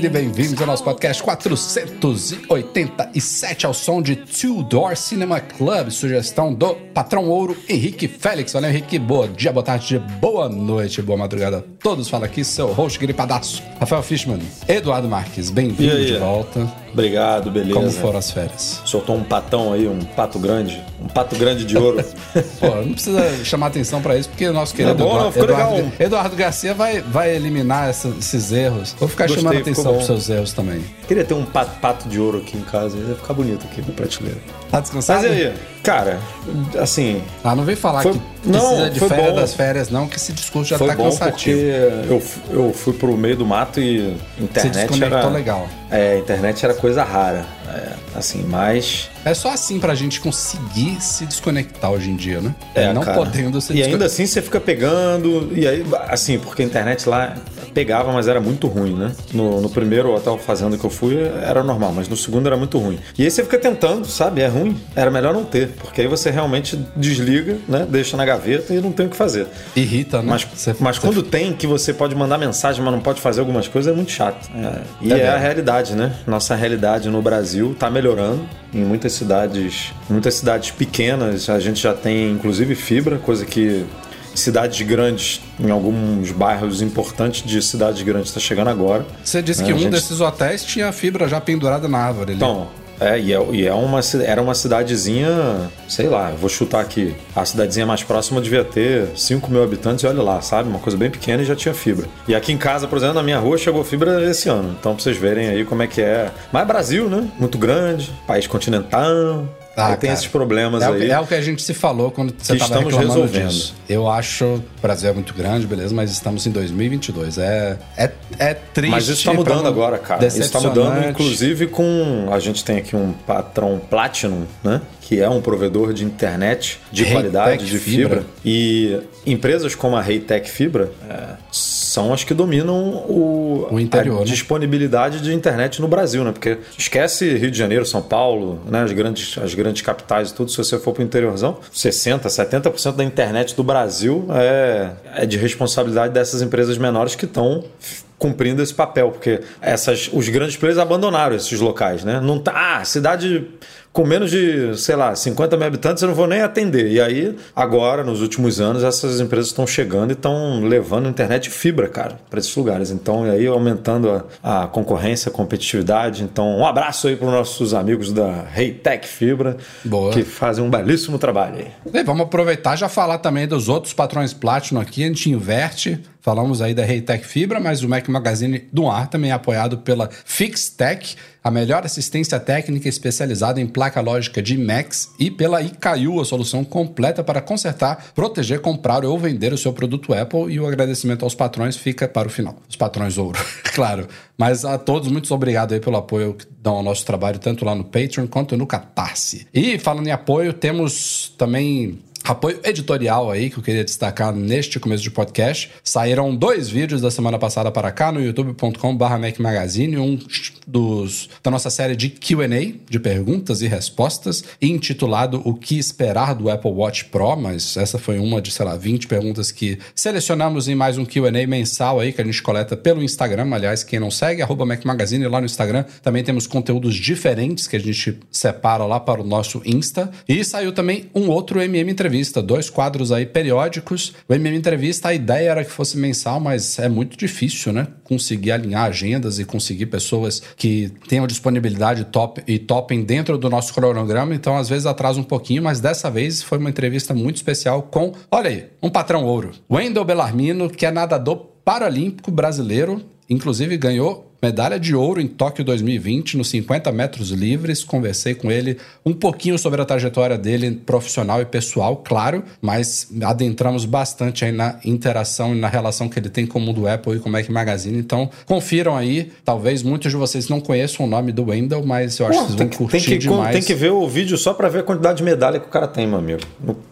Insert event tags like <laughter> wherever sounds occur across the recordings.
Magazine, bem-vindos ao nosso podcast 487 ao som de Two Door Cinema Club, sugestão do patrão ouro Henrique Félix. Valeu, Henrique, boa dia, boa tarde, boa noite, boa madrugada a todos. Fala aqui seu host gripadaço, Rafael Fishman, Eduardo Marques, bem-vindo de volta. Obrigado, beleza. Como foram as férias? Soltou um patão aí, um pato grande. Um pato grande de ouro. <laughs> Pô, não precisa chamar atenção pra isso, porque o nosso querido Eduardo, Eduardo, legal. Eduardo Garcia vai, vai eliminar essa- esses erros. Vou ficar Gostei, chamando atenção pros seus erros também. Queria ter um pato, pato de ouro aqui em casa, ia ficar bonito aqui na prateleira. Tá descansado? Mas aí? Cara, assim, Ah, não vem falar Foi- que não, precisa de foi férias bom. das férias, não, que esse discurso já foi tá bom cansativo. porque eu, eu fui pro meio do mato e internet desconectou era... legal. É, internet era coisa rara. É, assim, mas... É só assim pra gente conseguir se desconectar hoje em dia, né? É, não cara. podendo se E ainda assim você fica pegando. E aí, assim, porque a internet lá pegava, mas era muito ruim, né? No, no primeiro hotel fazenda que eu fui era normal, mas no segundo era muito ruim. E aí você fica tentando, sabe? É ruim. Era melhor não ter, porque aí você realmente desliga, né? Deixa na gaveta e não tem o que fazer. Irrita, né? Mas, Você- mas você- quando tem que você pode mandar mensagem, mas não pode fazer algumas coisas, é muito chato. É, e é, É a realidade, né? Nossa realidade no Brasil tá melhorando. Em muitas cidades, muitas cidades pequenas, a gente já tem inclusive fibra, coisa que cidades grandes, em alguns bairros importantes de cidades grandes, está chegando agora. Você disse É, que um gente- desses hotéis tinha a fibra já pendurada na árvore ali. Então, é, e, é, e é uma, era uma cidadezinha, sei lá, vou chutar aqui. A cidadezinha mais próxima devia ter 5 mil habitantes e olha lá, sabe? Uma coisa bem pequena e já tinha fibra. E aqui em casa, por exemplo, na minha rua chegou fibra esse ano. Então, pra vocês verem aí como é que é. Mas é Brasil, né? Muito grande, país continental. Ah, tem esses problemas É, o- aí. é o que a gente se falou quando você Que estava estamos reclamando resolvendo. disso. Eu acho o Brasil é muito grande, beleza, mas estamos em 2022. É, é, é triste. Mas isso tá pra mudando agora, cara. Isso tá mudando, inclusive, com. A gente tem aqui um patrão Platinum, né? Que é um provedor de internet de Reitec qualidade, de fibra. Fibra. E empresas como a Reitec Fibra é, são as que dominam o, O interior, a né? disponibilidade de internet no Brasil, né? Porque esquece Rio de Janeiro, São Paulo, né? As grandes, as grandes capitais e tudo. Se você for pro interiorzão, 60%, 70% da internet do Brasil é, é de responsabilidade dessas empresas menores que estão cumprindo esse papel, porque essas, os grandes players abandonaram esses locais, né? Não tá, ah, cidade com menos de, sei lá, 50 mil habitantes eu não vou nem atender. E aí, agora, nos últimos anos, essas empresas estão chegando e estão levando internet de fibra, cara, para esses lugares. Então, e aí aumentando a, a concorrência, a competitividade. Então, um abraço aí para os nossos amigos da Reitec Fibra, Boa. que fazem um belíssimo trabalho aí. E vamos aproveitar e já falar também dos outros patrões Platinum aqui. A gente inverte. Falamos aí da Reitec Fibra, mas o Mac Magazine do ar também é apoiado pela FixTech, a melhor assistência técnica especializada em placa lógica de Macs, e pela ICAIU, a solução completa para consertar, proteger, comprar ou vender o seu produto Apple. E o agradecimento aos patrões fica para o final. Os patrões ouro, <laughs> claro. Mas a todos, muito obrigado aí pelo apoio que dão ao nosso trabalho, tanto lá no Patreon quanto no Catarse. E falando em apoio, temos também Apoio editorial aí que eu queria destacar neste começo de podcast. Saíram dois vídeos da semana passada para cá no youtube.com.br Mac Magazine, um dos, da nossa série de QA, de perguntas e respostas, intitulado O que esperar do Apple Watch Pro, mas essa foi uma de, sei lá, 20 perguntas que selecionamos em mais um QA mensal aí que a gente coleta pelo Instagram. Aliás, quem não segue, arroba Mac Magazine lá no Instagram. Também temos conteúdos diferentes que a gente separa lá para o nosso Insta. E saiu também um outro MM Entrevista Entrevista, dois quadros aí periódicos. O MM Entrevista, a ideia era que fosse mensal, mas é muito difícil, né? Conseguir alinhar agendas e conseguir pessoas que tenham disponibilidade top e topem dentro do nosso cronograma. Então, às vezes atrasa um pouquinho, mas dessa vez foi uma entrevista muito especial com, olha aí, um patrão ouro. Wendel Bellarmino, que é nadador paralímpico brasileiro, inclusive ganhou medalha de ouro em Tóquio 2020 nos 50 metros livres. Conversei com ele um pouquinho sobre a trajetória dele profissional e pessoal, claro, mas adentramos bastante aí na interação e na relação que ele tem com o mundo Apple e com o Mac Magazine. Então, confiram aí. Talvez muitos de vocês não conheçam o nome do Wendell, mas eu acho Pô, que vocês vão curtir tem que, demais. Tem que ver o vídeo só para ver a quantidade de medalha que o cara tem, meu amigo.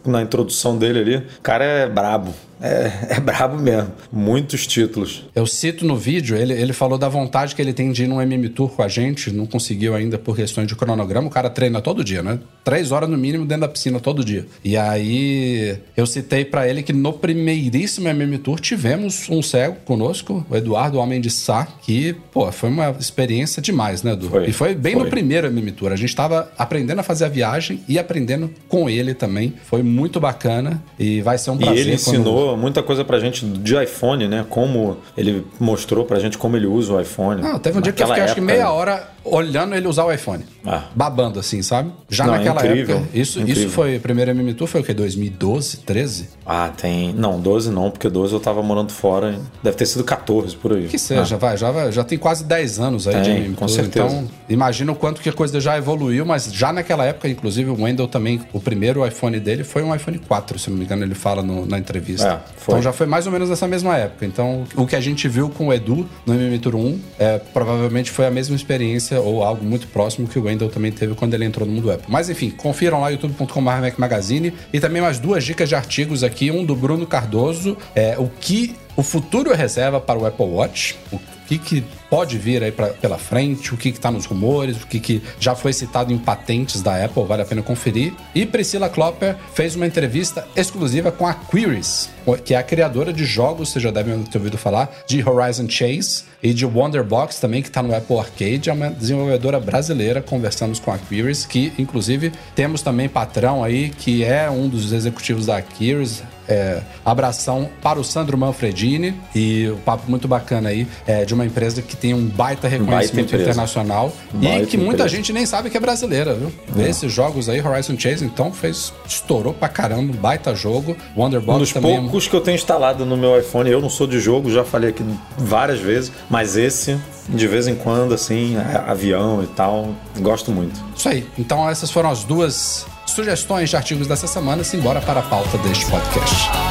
Na introdução dele ali, o cara é brabo. É, <laughs> é brabo mesmo. Muitos títulos. Eu cito no vídeo, ele, ele falou da vontade que ele tem de ir num MM Tour com a gente, não conseguiu ainda por questões de cronograma. O cara treina todo dia, né? Três horas no mínimo dentro da piscina todo dia. E aí eu citei para ele que no primeiríssimo MM Tour tivemos um cego conosco, o Eduardo Homem de Sá, que, pô, foi uma experiência demais, né, Edu? Foi, e foi bem foi. no primeiro MM Tour. A gente tava aprendendo a fazer a viagem e aprendendo com ele também. Foi muito bacana e vai ser um prazer. E ele ensinou muita coisa pra gente de iPhone, né? Como ele mostrou pra gente como ele usa o iPhone. Não, teve um dia que eu fiquei época... acho que meia hora olhando ele usar o iPhone. Ah. Babando assim, sabe? Já não, naquela é incrível, época. Isso, incrível. isso foi, primeiro MM Tour foi o quê? 2012, 13? Ah, tem. Não, 12 não, porque 12 eu tava morando fora. Deve ter sido 14 por aí. Que seja, ah. vai, já, já tem quase 10 anos aí tem, de MM com Tour. Certeza. Então, imagina o quanto que a coisa já evoluiu, mas já naquela época, inclusive, o Wendell também, o primeiro iPhone dele foi um iPhone 4, se não me engano, ele fala no, na entrevista. É, então já foi mais ou menos nessa mesma época. Então, o que a gente viu com o Edu no MM Tour 1 é, provavelmente foi a mesma experiência ou algo muito próximo que o Wendell também teve quando ele entrou no mundo Apple. Mas enfim, confiram lá youtube.com.br Magazine e também mais duas dicas de artigos aqui, um do Bruno Cardoso, é o que o futuro reserva para o Apple Watch, o que, que pode vir aí pra, pela frente, o que está nos rumores, o que, que já foi citado em patentes da Apple, vale a pena conferir. E Priscila Klopper fez uma entrevista exclusiva com a Queries, que é a criadora de jogos, você já deve ter ouvido falar, de Horizon Chase e de Wonderbox também, que está no Apple Arcade, é uma desenvolvedora brasileira. Conversamos com a Queries, que inclusive temos também patrão aí, que é um dos executivos da Queries, é, abração para o Sandro Manfredini e o papo muito bacana aí é, de uma empresa que tem um baita reconhecimento baita internacional baita e que muita empresa. gente nem sabe que é brasileira, viu? É. Esses jogos aí, Horizon Chase, então fez estourou pra caramba, baita jogo. Wonderbox um dos também. É poucos que eu tenho instalado no meu iPhone, eu não sou de jogo, já falei aqui várias vezes, mas esse de vez em quando, assim, é, avião e tal. Gosto muito. Isso aí. Então, essas foram as duas sugestões de artigos dessa semana. Simbora para a pauta deste podcast.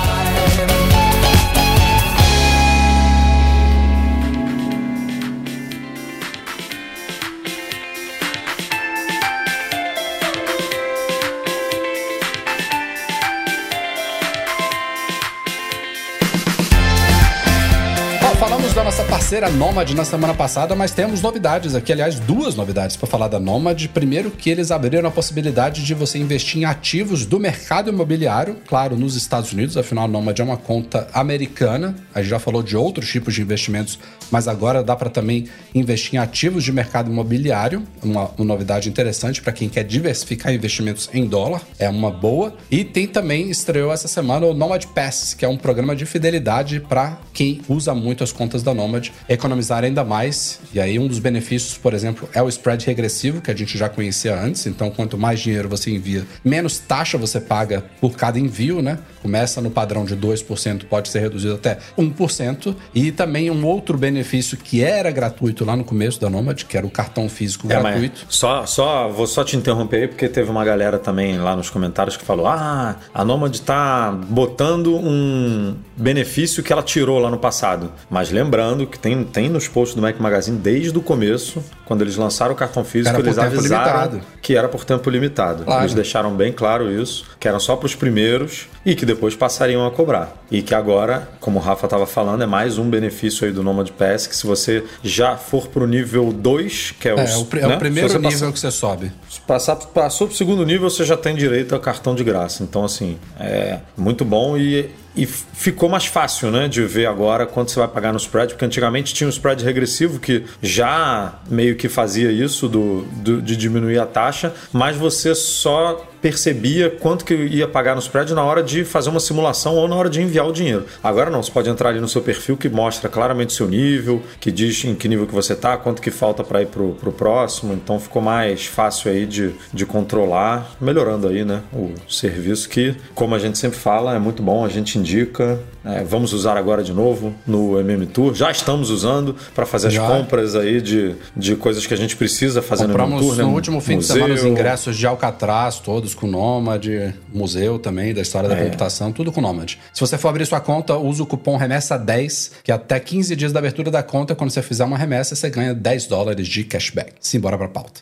Parceira Nomad na semana passada, mas temos novidades aqui, aliás, duas novidades para falar da Nomad. Primeiro, que eles abriram a possibilidade de você investir em ativos do mercado imobiliário, claro, nos Estados Unidos, afinal a Nomad é uma conta americana. A gente já falou de outros tipos de investimentos, mas agora dá para também investir em ativos de mercado imobiliário, uma, uma novidade interessante para quem quer diversificar investimentos em dólar, é uma boa. E tem também estreou essa semana o Nomad Pass, que é um programa de fidelidade para quem usa muito as contas da Nomad economizar ainda mais. E aí, um dos benefícios, por exemplo, é o spread regressivo, que a gente já conhecia antes. Então, quanto mais dinheiro você envia, menos taxa você paga por cada envio, né? Começa no padrão de 2%, pode ser reduzido até 1%. E também um outro benefício que era gratuito lá no começo da Nomad, que era o cartão físico é, gratuito. Só, só, vou só te interromper aí, porque teve uma galera também lá nos comentários que falou: ah, a Nomad tá botando um benefício que ela tirou lá no passado. Mas lembrando que tem, tem nos posts do Mac Magazine desde o começo, quando eles lançaram o cartão físico, eles avisaram limitado. que era por tempo limitado. Claro. Eles deixaram bem claro isso, que era só para os primeiros e que depois passariam a cobrar. E que agora, como o Rafa estava falando, é mais um benefício aí do Nomad Pass, que se você já for para o nível 2, que é, o, é, o, é né? o primeiro nível que você sobe. Passar, passou para o segundo nível, você já tem direito a cartão de graça. Então, assim, é muito bom e e ficou mais fácil né, de ver agora quanto você vai pagar no spread, porque antigamente tinha um spread regressivo que já meio que fazia isso do, do, de diminuir a taxa, mas você só percebia quanto que ia pagar no spread na hora de fazer uma simulação ou na hora de enviar o dinheiro. Agora não, você pode entrar ali no seu perfil que mostra claramente o seu nível, que diz em que nível que você está, quanto que falta para ir pro, pro próximo. Então ficou mais fácil aí de, de controlar, melhorando aí, né, o serviço que, como a gente sempre fala, é muito bom, a gente indica. É, vamos usar agora de novo no MM Tour. Já estamos usando para fazer as Já. compras aí de, de coisas que a gente precisa fazer Compramos no MM Tour. no né? último fim museu. de semana os ingressos de Alcatraz, todos com Nômade, museu também, da história da é. computação, tudo com Nômade. Se você for abrir sua conta, usa o cupom remessa10, que até 15 dias da abertura da conta, quando você fizer uma remessa, você ganha 10 dólares de cashback. Simbora pra pauta.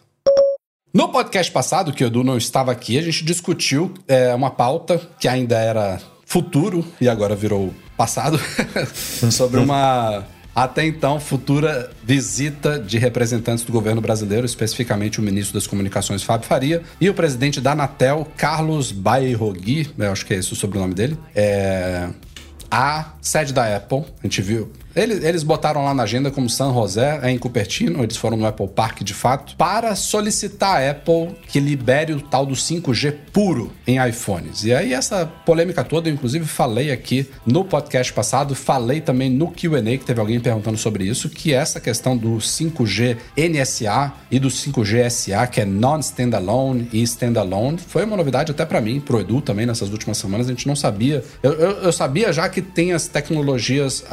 No podcast passado, que o Edu não estava aqui, a gente discutiu é, uma pauta que ainda era futuro e agora virou passado <laughs> sobre uma até então futura visita de representantes do governo brasileiro, especificamente o ministro das Comunicações Fábio Faria e o presidente da Anatel, Carlos Bairrogui, eu acho que é esse o sobrenome dele, é, a sede da Apple. A gente viu eles, eles botaram lá na agenda como San José, é em Cupertino, eles foram no Apple Park de fato, para solicitar a Apple que libere o tal do 5G puro em iPhones. E aí essa polêmica toda, eu inclusive falei aqui no podcast passado, falei também no Q&A que teve alguém perguntando sobre isso, que essa questão do 5G NSA e do 5G SA, que é non-standalone e standalone, foi uma novidade até para mim, pro Edu também nessas últimas semanas, a gente não sabia. Eu, eu, eu sabia já que tem as tecnologias,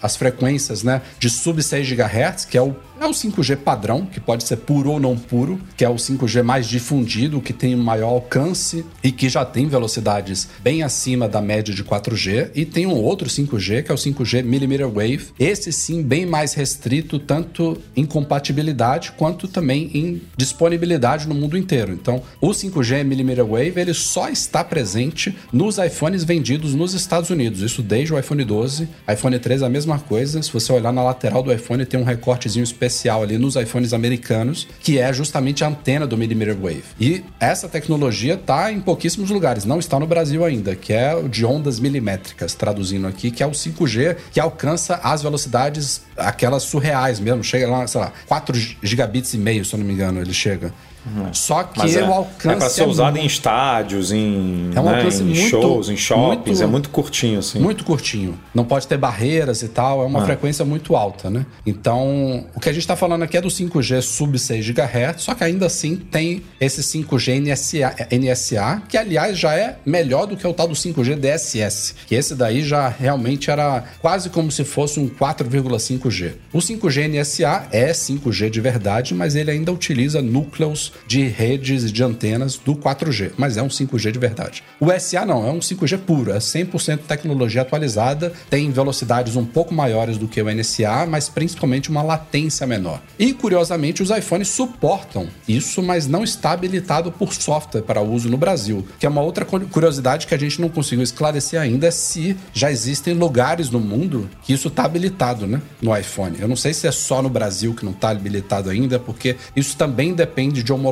as frequências frequências né, de sub 6 GHz, que é o é o 5G padrão, que pode ser puro ou não puro, que é o 5G mais difundido, que tem maior alcance e que já tem velocidades bem acima da média de 4G. E tem um outro 5G, que é o 5G millimeter wave. Esse sim, bem mais restrito, tanto em compatibilidade quanto também em disponibilidade no mundo inteiro. Então, o 5G millimeter wave ele só está presente nos iPhones vendidos nos Estados Unidos. Isso desde o iPhone 12. iPhone 13 é a mesma coisa. Se você olhar na lateral do iPhone, tem um recortezinho especial especial ali nos iPhones americanos, que é justamente a antena do millimeter wave. E essa tecnologia está em pouquíssimos lugares, não está no Brasil ainda, que é o de ondas milimétricas, traduzindo aqui, que é o 5G, que alcança as velocidades aquelas surreais mesmo, chega lá, sei lá, 4 gigabits e meio, se eu não me engano, ele chega. Uhum. Só que é, o alcance. É para ser é usado muito... em estádios, em, é um né, em muito, shows, em shoppings. Muito, é muito curtinho, assim. Muito curtinho. Não pode ter barreiras e tal. É uma ah. frequência muito alta, né? Então, o que a gente está falando aqui é do 5G sub 6 GHz, só que ainda assim tem esse 5G NSA, NSA, que aliás já é melhor do que o tal do 5G DSS. Que esse daí já realmente era quase como se fosse um 4,5G. O 5G NSA é 5G de verdade, mas ele ainda utiliza núcleos de redes de antenas do 4G, mas é um 5G de verdade. O SA não, é um 5G puro, é 100% tecnologia atualizada, tem velocidades um pouco maiores do que o NSA, mas principalmente uma latência menor. E curiosamente, os iPhones suportam isso, mas não está habilitado por software para uso no Brasil, que é uma outra curiosidade que a gente não conseguiu esclarecer ainda é se já existem lugares no mundo que isso está habilitado, né, no iPhone. Eu não sei se é só no Brasil que não está habilitado ainda, porque isso também depende de homologação,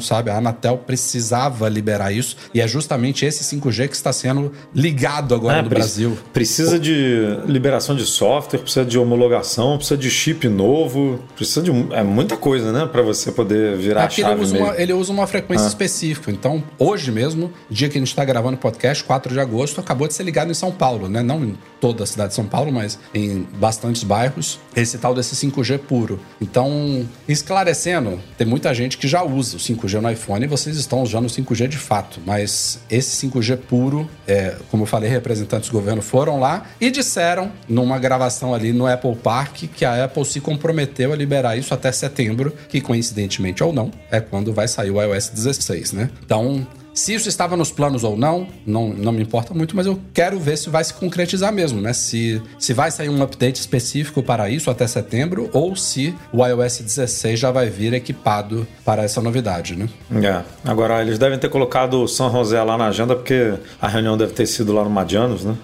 sabe? A Anatel precisava liberar isso e é justamente esse 5G que está sendo ligado agora é, no Brasil. Precisa de liberação de software, precisa de homologação, precisa de chip novo, precisa de é muita coisa, né, para você poder virar Aqui a chave. Ele usa, uma, ele usa uma frequência ah. específica. Então, hoje mesmo, dia que a gente está gravando o podcast, 4 de agosto, acabou de ser ligado em São Paulo, né? Não toda a cidade de São Paulo, mas em bastantes bairros, esse tal desse 5G puro. Então, esclarecendo, tem muita gente que já usa o 5G no iPhone e vocês estão usando o 5G de fato, mas esse 5G puro, é, como eu falei, representantes do governo foram lá e disseram, numa gravação ali no Apple Park, que a Apple se comprometeu a liberar isso até setembro, que coincidentemente ou não, é quando vai sair o iOS 16, né? Então, se isso estava nos planos ou não, não, não me importa muito, mas eu quero ver se vai se concretizar mesmo, né? Se, se vai sair um update específico para isso até setembro ou se o iOS 16 já vai vir equipado para essa novidade, né? É. Agora, eles devem ter colocado o São José lá na agenda porque a reunião deve ter sido lá no Madianos, né?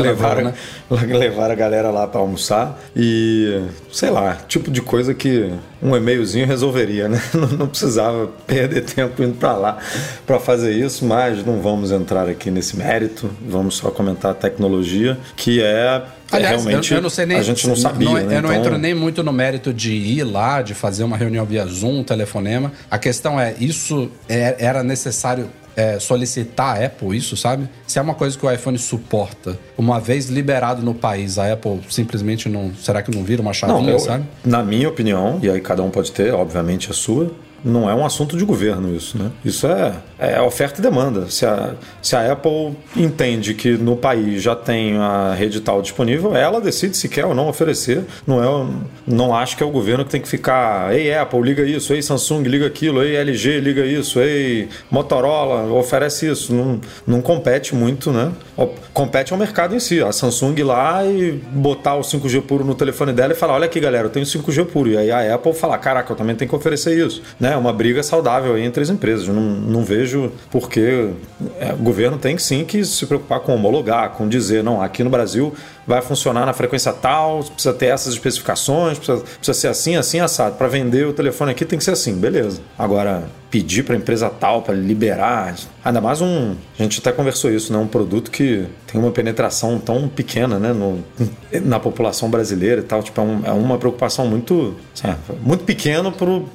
Levaram, né? <laughs> levaram a galera lá para almoçar e, sei lá, tipo de coisa que um e-mailzinho resolveria, né? <laughs> Não, não precisava perder <laughs> tempo indo para lá para fazer isso, mas não vamos entrar aqui nesse mérito, vamos só comentar a tecnologia, que é Aliás, realmente eu, eu, não sei nem, a gente não sabia. Não, né? Eu não então... entro nem muito no mérito de ir lá, de fazer uma reunião via Zoom, telefonema. A questão é, isso é, era necessário é, solicitar a Apple isso, sabe? Se é uma coisa que o iPhone suporta, uma vez liberado no país, a Apple simplesmente não. Será que não vira uma chavinha, não, eu, sabe? Na minha opinião, e aí cada um pode ter, obviamente, a sua não é um assunto de governo isso, né? Isso é, é oferta e demanda. Se a, se a Apple entende que no país já tem a rede tal disponível, ela decide se quer ou não oferecer. Não é, não acho que é o governo que tem que ficar, ei Apple, liga isso, ei Samsung, liga aquilo, ei LG, liga isso, ei Motorola, oferece isso. Não, não compete muito, né? Compete ao mercado em si. A Samsung ir lá e botar o 5G puro no telefone dela e falar, olha aqui galera, eu tenho 5G puro. E aí a Apple falar, caraca, eu também tenho que oferecer isso, né? É uma briga saudável entre as empresas. Eu não, não vejo porque é, o governo tem sim que se preocupar com homologar, com dizer, não, aqui no Brasil vai funcionar na frequência tal, precisa ter essas especificações, precisa, precisa ser assim, assim, assado. Para vender o telefone aqui tem que ser assim, beleza. Agora, pedir para empresa tal para liberar, ainda mais um. A gente até conversou isso, né? Um produto que tem uma penetração tão pequena, né? No, na população brasileira e tal. Tipo, é, um, é uma preocupação muito, sabe, muito pequena pro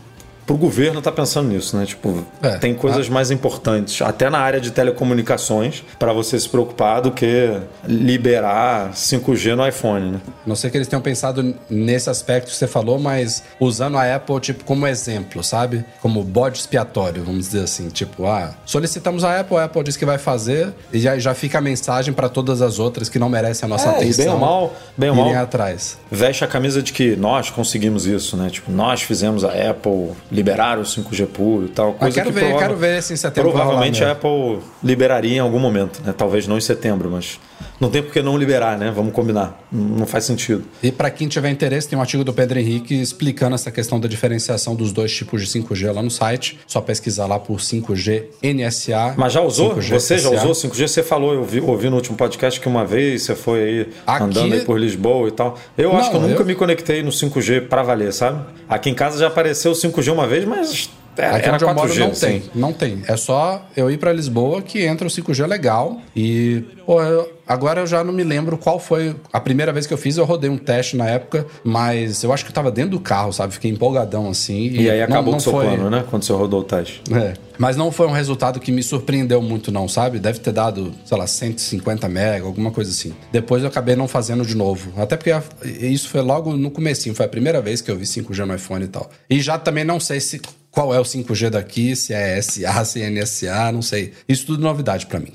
pro governo tá pensando nisso, né? Tipo, é, tem coisas a... mais importantes, até na área de telecomunicações, para você se preocupar do que liberar 5G no iPhone, né? Não sei que eles tenham pensado nesse aspecto que você falou, mas usando a Apple tipo como exemplo, sabe? Como bode expiatório, vamos dizer assim, tipo, ah, solicitamos a Apple, a Apple diz que vai fazer e já, já fica a mensagem para todas as outras que não merecem a nossa é, atenção. bem ou mal, bem ou mal, atrás. Veste a camisa de que nós conseguimos isso, né? Tipo, nós fizemos a Apple liberar o 5G puro e tal. Coisa ah, quero que ver, quero ver se em setembro Provavelmente a Apple liberaria em algum momento, né? Talvez não em setembro, mas não tem por que não liberar, né? Vamos combinar. Não faz sentido. E para quem tiver interesse, tem um artigo do Pedro Henrique explicando essa questão da diferenciação dos dois tipos de 5G lá no site. Só pesquisar lá por 5G NSA. Mas já usou? Você já usou 5G? Você falou, eu vi, ouvi no último podcast que uma vez você foi aí Aqui... andando aí por Lisboa e tal. Eu não, acho que eu nunca eu... me conectei no 5G para valer, sabe? Aqui em casa já apareceu o 5G uma vez, mas é, Aqui onde eu moro não tem, não tem. É só eu ir para Lisboa que entra o 5G legal e pô, eu, agora eu já não me lembro qual foi a primeira vez que eu fiz. Eu rodei um teste na época, mas eu acho que eu tava dentro do carro, sabe? Fiquei empolgadão assim. E, e aí acabou não, não o seu foi... plano, né? Quando você rodou o teste. É. Mas não foi um resultado que me surpreendeu muito, não, sabe? Deve ter dado, sei lá, 150 mega, alguma coisa assim. Depois eu acabei não fazendo de novo. Até porque isso foi logo no comecinho, foi a primeira vez que eu vi 5G no iPhone e tal. E já também não sei se qual é o 5G daqui, se é SA, se é NSA, não sei. Isso tudo é novidade para mim.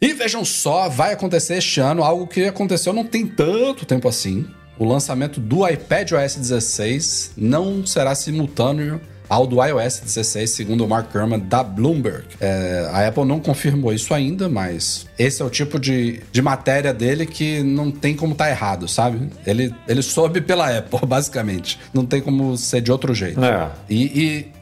E vejam só, vai acontecer este ano algo que aconteceu não tem tanto tempo assim. O lançamento do iPad OS 16 não será simultâneo ao do iOS 16, segundo o Mark Gurman da Bloomberg. É, a Apple não confirmou isso ainda, mas esse é o tipo de, de matéria dele que não tem como estar tá errado, sabe? Ele, ele soube pela Apple, <laughs> basicamente. Não tem como ser de outro jeito. É. E,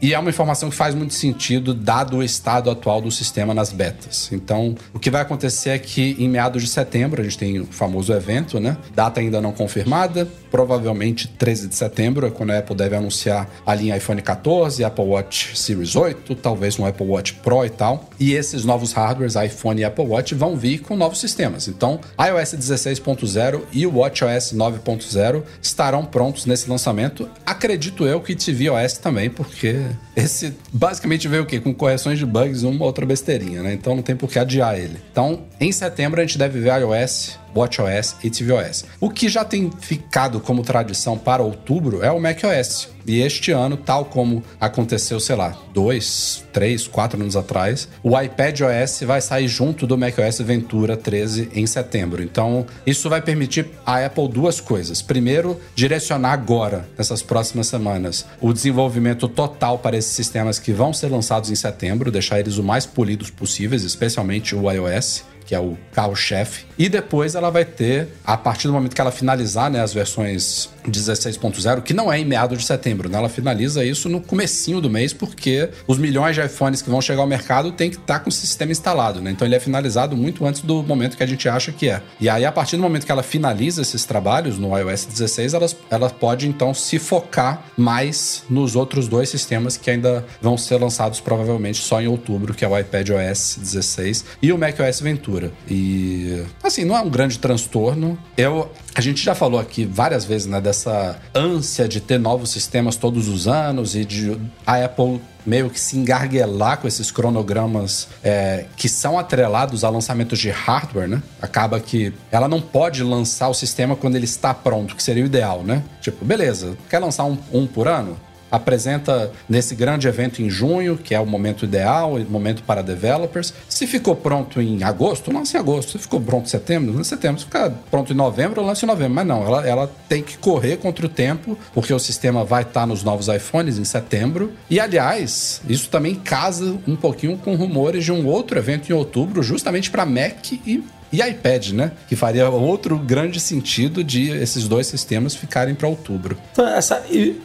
e, e, é uma informação que faz muito sentido, dado o estado atual do sistema nas betas. Então, o que vai acontecer é que em meados de setembro, a gente tem o famoso evento, né? Data ainda não confirmada, provavelmente 13 de setembro, é quando a Apple deve anunciar a linha iPhone 14, Apple Watch Series 8, talvez um Apple Watch Pro e tal. E esses novos hardwares, iPhone e Apple Watch, vão vir com novos sistemas. Então, iOS 16.0 e o WatchOS 9.0 estarão prontos nesse lançamento. Acredito eu que tvOS também, porque <laughs> esse basicamente veio o quê? Com correções de bugs, uma outra besteirinha, né? Então não tem por que adiar ele. Então, em setembro a gente deve ver iOS WatchOS e tvOS. O que já tem ficado como tradição para outubro é o macOS. E este ano, tal como aconteceu, sei lá, dois, três, quatro anos atrás, o iPad OS vai sair junto do macOS Ventura 13 em setembro. Então, isso vai permitir a Apple duas coisas. Primeiro, direcionar agora, nessas próximas semanas, o desenvolvimento total para esses sistemas que vão ser lançados em setembro, deixar eles o mais polidos possíveis, especialmente o iOS que é o carro-chefe. E depois ela vai ter, a partir do momento que ela finalizar né, as versões 16.0, que não é em meados de setembro, né? Ela finaliza isso no comecinho do mês, porque os milhões de iPhones que vão chegar ao mercado tem que estar tá com o sistema instalado, né? Então ele é finalizado muito antes do momento que a gente acha que é. E aí, a partir do momento que ela finaliza esses trabalhos no iOS 16, ela, ela pode então se focar mais nos outros dois sistemas que ainda vão ser lançados provavelmente só em outubro, que é o iPad OS 16 e o macOS Ventura. E assim, não é um grande transtorno. Eu a gente já falou aqui várias vezes, né, dessa ânsia de ter novos sistemas todos os anos e de a Apple meio que se engarguelar com esses cronogramas é, que são atrelados a lançamentos de hardware, né? Acaba que ela não pode lançar o sistema quando ele está pronto, que seria o ideal, né? Tipo, beleza, quer lançar um, um por ano? Apresenta nesse grande evento em junho, que é o momento ideal, o momento para developers. Se ficou pronto em agosto, lance em agosto. Se ficou pronto em setembro, lance em setembro. Se ficar pronto em novembro, lance em novembro. Mas não, ela, ela tem que correr contra o tempo, porque o sistema vai estar nos novos iPhones em setembro. E, aliás, isso também casa um pouquinho com rumores de um outro evento em outubro, justamente para Mac e e iPad, né? Que faria outro grande sentido de esses dois sistemas ficarem para outubro. Então, essa,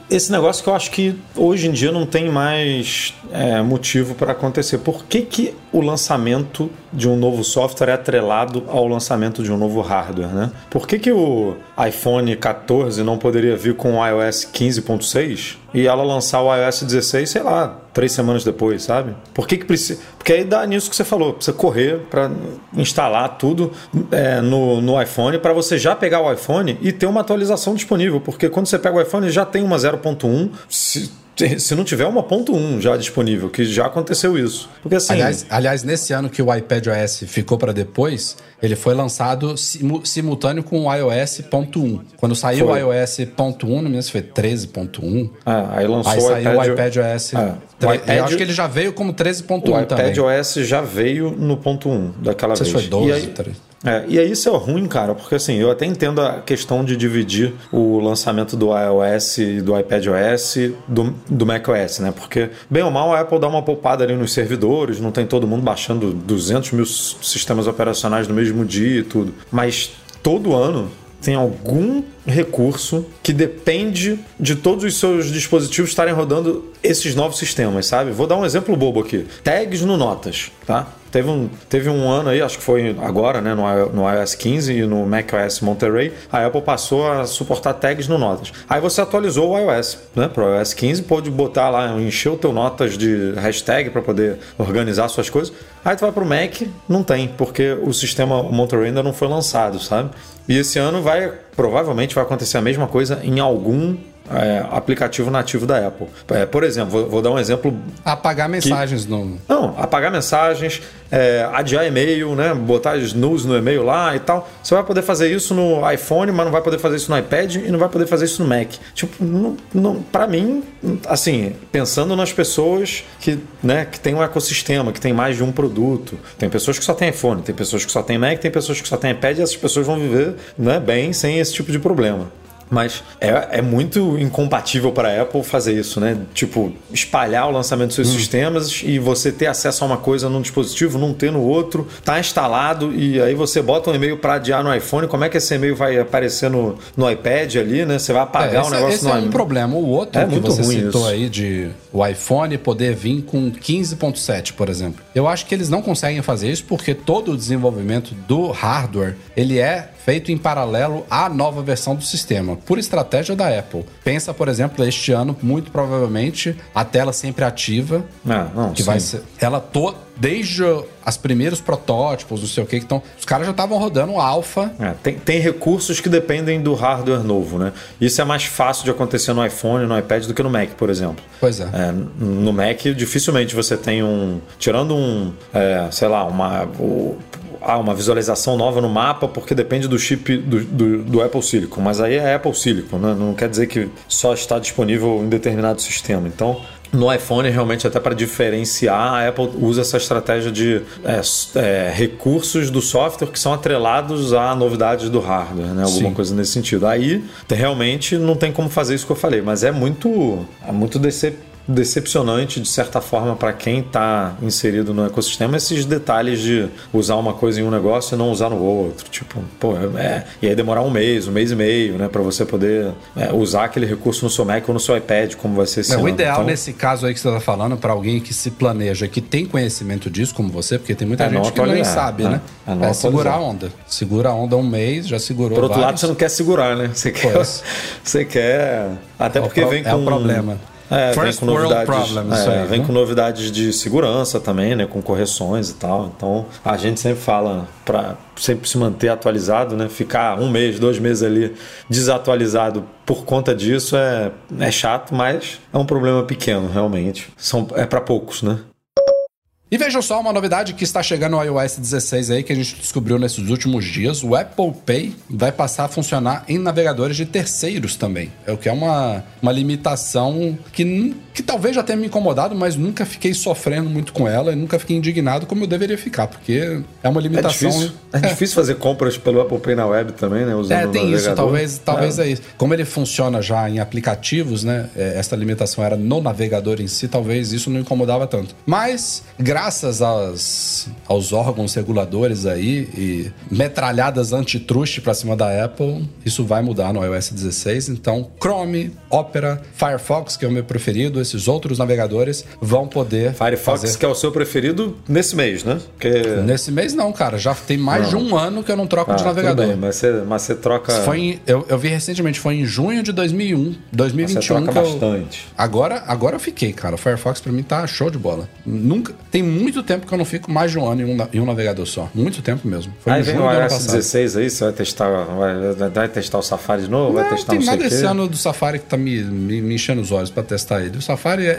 esse negócio que eu acho que hoje em dia não tem mais é, motivo para acontecer. Por que, que o lançamento de um novo software é atrelado ao lançamento de um novo hardware, né? Por que, que o iPhone 14 não poderia vir com o iOS 15.6 e ela lançar o iOS 16, sei lá, três semanas depois, sabe? Por que, que precisa? Porque aí dá nisso que você falou, precisa correr para instalar tudo é, no, no iPhone para você já pegar o iPhone e ter uma atualização disponível, porque quando você pega o iPhone já tem uma 0.1, se se não tiver uma ponto 1 já disponível, que já aconteceu isso. Porque assim. Aliás, aliás nesse ano que o iPad OS ficou para depois, ele foi lançado simultâneo com o iOS ponto 1. Quando saiu foi. o iOS ponto 1, não me lembro se foi 13.1. Ah, aí lançou aí saiu o iPad, OS. O iPad, eu acho que ele já veio como 13.1 também. O iPad OS já veio no ponto 1 daquela vez. Foi 12, e aí, 13. É, e aí isso é ruim, cara, porque assim, eu até entendo a questão de dividir o lançamento do iOS e do iPadOS do, do macOS, né? Porque, bem ou mal, a Apple dá uma poupada ali nos servidores, não tem todo mundo baixando 200 mil sistemas operacionais no mesmo dia e tudo. Mas todo ano tem algum recurso que depende de todos os seus dispositivos estarem rodando esses novos sistemas, sabe? Vou dar um exemplo bobo aqui. Tags no Notas, tá? Teve um, teve um ano aí, acho que foi agora, né, no, no iOS 15 e no macOS Monterey, a Apple passou a suportar tags no Notas. Aí você atualizou o iOS, né, para o iOS 15, pôde botar lá, encher o teu Notas de hashtag para poder organizar suas coisas. Aí tu vai para o Mac, não tem, porque o sistema Monterey ainda não foi lançado, sabe? E esse ano vai, provavelmente vai acontecer a mesma coisa em algum é, aplicativo nativo da Apple. É, por exemplo, vou, vou, dar um exemplo. Apagar mensagens que, no. Não, apagar mensagens, é, adiar e-mail, né? Botar snooze no e-mail lá e tal. Você vai poder fazer isso no iPhone, mas não vai poder fazer isso no iPad e não vai poder fazer isso no Mac. Tipo, não, não, para mim, assim, pensando nas pessoas que, né, que tem um ecossistema, que tem mais de um produto. Tem pessoas que só têm iPhone, tem pessoas que só têm Mac, tem pessoas que só têm iPad e essas pessoas vão viver né, bem sem esse tipo de problema. Mas é, é muito incompatível para a Apple fazer isso, né? Tipo, espalhar o lançamento dos seus hum. sistemas e você ter acesso a uma coisa num dispositivo, não ter no outro, tá instalado e aí você bota um e-mail para adiar no iPhone. Como é que esse e-mail vai aparecer no, no iPad ali, né? Você vai apagar é, o negócio esse no Esse é um problema. O outro é que você citou isso. aí de o iPhone poder vir com 15.7, por exemplo. Eu acho que eles não conseguem fazer isso porque todo o desenvolvimento do hardware, ele é feito em paralelo à nova versão do sistema, por estratégia da Apple. Pensa, por exemplo, este ano, muito provavelmente, a tela sempre ativa, ah, não, que sim. vai ser ela toda desde os primeiros protótipos, não sei o que, então os caras já estavam rodando alfa. É, tem, tem recursos que dependem do hardware novo, né? Isso é mais fácil de acontecer no iPhone, no iPad do que no Mac, por exemplo. Pois é. é no Mac, dificilmente você tem um. Tirando um, é, sei lá, uma. O, ah, uma visualização nova no mapa porque depende do chip do, do, do, Apple Silicon, mas aí é Apple Silicon, né? não quer dizer que só está disponível em determinado sistema. Então, no iPhone, realmente, até para diferenciar, a Apple usa essa estratégia de é, é, recursos do software que são atrelados a novidades do hardware, né? Alguma Sim. coisa nesse sentido. Aí, realmente, não tem como fazer isso que eu falei, mas é muito, é muito decep decepcionante, de certa forma, para quem está inserido no ecossistema, esses detalhes de usar uma coisa em um negócio e não usar no outro. Tipo, pô, é, e aí demorar um mês, um mês e meio, né, para você poder é, usar aquele recurso no seu Mac ou no seu iPad, como vai ser esse é. O ideal então, nesse caso aí que você está falando, para alguém que se planeja, que tem conhecimento disso, como você, porque tem muita É, gente que nem sabe, né? É, não É segurar a onda. Segura a onda um mês, já segurou Por outro lado, vários. você não quer segurar, né? Você quer. Pois. Você quer. Até É porque vem com. é o problema. É, First vem com novidades. problem, é, aí, vem né? com novidades de segurança também, né? Com correções e tal. Então a gente sempre fala para sempre se manter atualizado, né? Ficar um mês, dois meses ali desatualizado por conta disso é, é chato, mas é um problema pequeno, realmente. São, é para poucos, né? E vejam só uma novidade que está chegando no iOS 16 aí que a gente descobriu nesses últimos dias. O Apple Pay vai passar a funcionar em navegadores de terceiros também. É o que é uma, uma limitação que, que talvez já tenha me incomodado, mas nunca fiquei sofrendo muito com ela e nunca fiquei indignado como eu deveria ficar, porque é uma É limitação. difícil, é difícil fazer compras pelo Apple Pay na web também, né? Usando É, o tem isso, talvez, talvez É. é isso. Como ele funciona já em aplicativos, né? é, Essa limitação era no navegador em si, talvez isso não incomodava tanto. Mas, graças às, aos órgãos reguladores aí e metralhadas antitruste pra cima da Apple, isso vai mudar no iOS 16. Então, Chrome, Opera, Firefox, que é o meu preferido, esses outros navegadores vão poder Firefox, fazer... que é o seu preferido nesse mês, né? Porque... Nesse mês não, cara. Já tem mais de um ano que eu não troco Ah, de navegador. bem, mas você, mas você troca. Foi em- eu, eu vi recentemente, foi em junho de 2001, 2021 você troca que eu- bastante. Agora, agora eu fiquei, cara. O Firefox pra mim tá show de bola. Nunca, tem muito tempo que eu não fico mais de um ano em um, em um navegador só. Muito tempo mesmo. Foi Aí em vem o iOS passado. 16 aí, você vai testar, vai, vai testar o Safari de novo, vai Não, testar tem não nada esse ano do Safari que tá me, me, me enchendo os olhos pra testar ele. O Safari é,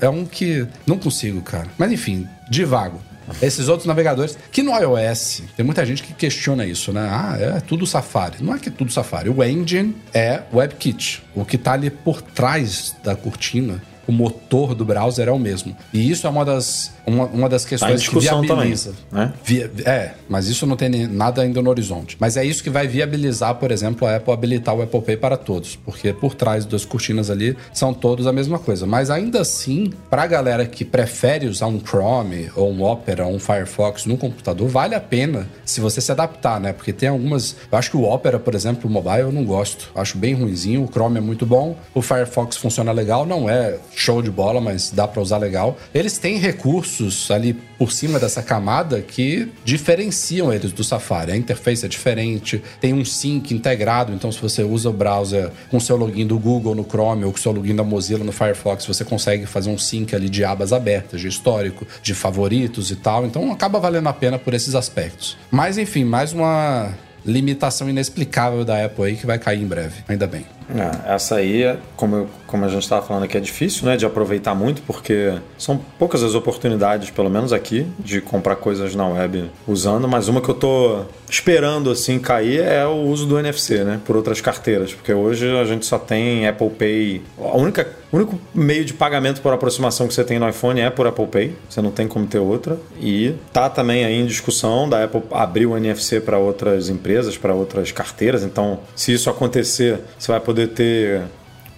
é, é um que não consigo, cara. Mas enfim, divago. Esses outros navegadores, que no iOS, tem muita gente que questiona isso, né? Ah, é tudo Safari. Não é que é tudo Safari. O engine é WebKit. O que tá ali por trás da cortina, o motor do browser é o mesmo. E isso é uma das, uma, uma das Tá questões que discussão também, viabiliza. né? Via- é, mas isso não tem nem- nada ainda no horizonte. Mas é isso que vai viabilizar, por exemplo, a Apple habilitar o Apple Pay para todos. Porque por trás das cortinas ali são todos a mesma coisa. Mas ainda assim, pra galera que prefere usar um Chrome, ou um Opera, ou um Firefox no computador, vale a pena se você se adaptar, né? Porque tem algumas. Eu acho que o Opera, por exemplo, o mobile, eu não gosto. Acho bem ruinzinho. O Chrome é muito bom. O Firefox funciona legal. Não é show de bola, mas dá pra usar legal. Eles têm recursos ali por cima dessa camada que diferenciam eles do Safari. A interface é diferente, tem um sync integrado, então se você usa o browser com seu login do Google no Chrome ou com seu login da Mozilla no Firefox, você consegue fazer um sync ali de abas abertas, de histórico, de favoritos e tal. Então acaba valendo a pena por esses aspectos. Mas enfim, mais uma limitação inexplicável da Apple aí que vai cair em breve. Ainda bem. É, essa aí, como, como a gente estava falando aqui, é difícil né, de aproveitar muito, porque são poucas as oportunidades, pelo menos aqui, de comprar coisas na web usando, mas uma que eu tô esperando assim cair é o uso do NFC, né? Por outras carteiras, porque hoje a gente só tem Apple Pay. A única, o único meio de pagamento por aproximação que você tem no iPhone é por Apple Pay, você não tem como ter outra. E tá também aí em discussão da Apple abrir o NFC para outras empresas, para outras carteiras. Então, se isso acontecer, você vai poder ter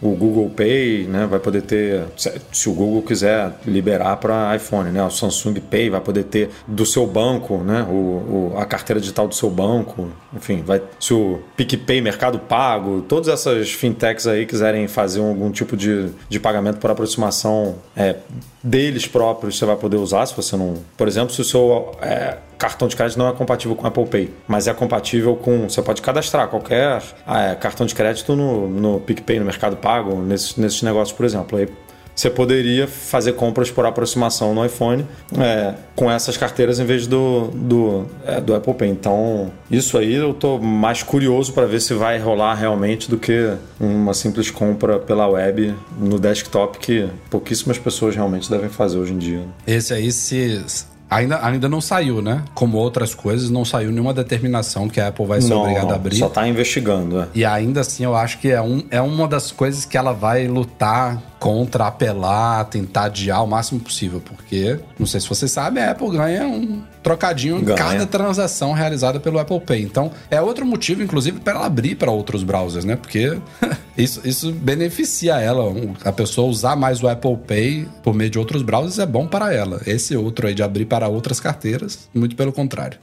o Google Pay, né, vai poder ter, se, se o Google quiser liberar para iPhone, né, o Samsung Pay vai poder ter do seu banco, né, o, o- a carteira digital do seu banco, enfim, vai, se o PicPay, Mercado Pago, todas essas fintechs aí quiserem fazer algum tipo de, de pagamento por aproximação é, deles próprios, você vai poder usar, se você não, por exemplo, se o seu é, cartão de crédito não é compatível com Apple Pay, mas é compatível com. Você pode cadastrar qualquer ah, cartão de crédito no, no PicPay, no Mercado Pago, nesses, nesses negócios, por exemplo. Aí você poderia fazer compras por aproximação no iPhone é, com essas carteiras em vez do, do, é, do Apple Pay. Então, isso aí eu tô mais curioso para ver se vai rolar realmente do que uma simples compra pela web no desktop que pouquíssimas pessoas realmente devem fazer hoje em dia. Esse aí se. Ainda, ainda não saiu, né? Como outras coisas, não saiu nenhuma determinação que a Apple vai ser Não, obrigada a abrir. Só tá investigando, é. E ainda assim, eu acho que é, um, é uma das coisas que ela vai lutar contra, apelar, tentar adiar o máximo possível. Porque, não sei se vocês sabem, a Apple ganha um trocadinho em Ganha. cada transação realizada pelo Apple Pay. Então, é outro motivo, inclusive, para ela abrir para outros browsers, né? Porque <laughs> Isso, isso beneficia ela. A pessoa usar mais o Apple Pay por meio de outros browsers é bom para ela. Esse outro aí de abrir para outras carteiras, muito pelo contrário.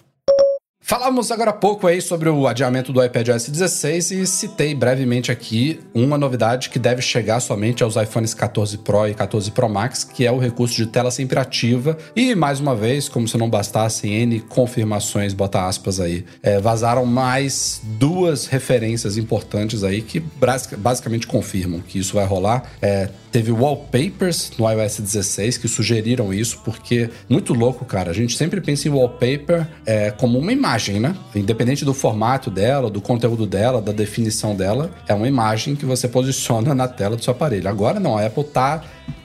Falamos agora há pouco aí sobre o adiamento do iPadOS 16 e citei brevemente aqui uma novidade que deve chegar somente aos iPhones 14 Pro e 14 Pro Max, que é o recurso de tela sempre ativa. E mais uma vez, como se não bastassem N confirmações, bota aspas aí, é, vazaram mais duas referências importantes aí que basicamente confirmam que isso vai rolar. É, Teve wallpapers no iOS 16 que sugeriram isso, porque muito louco, cara. A gente sempre pensa em wallpaper é, como uma imagem, né? Independente do formato dela, do conteúdo dela, da definição dela, é uma imagem que você posiciona na tela do seu aparelho. Agora não, a Apple tá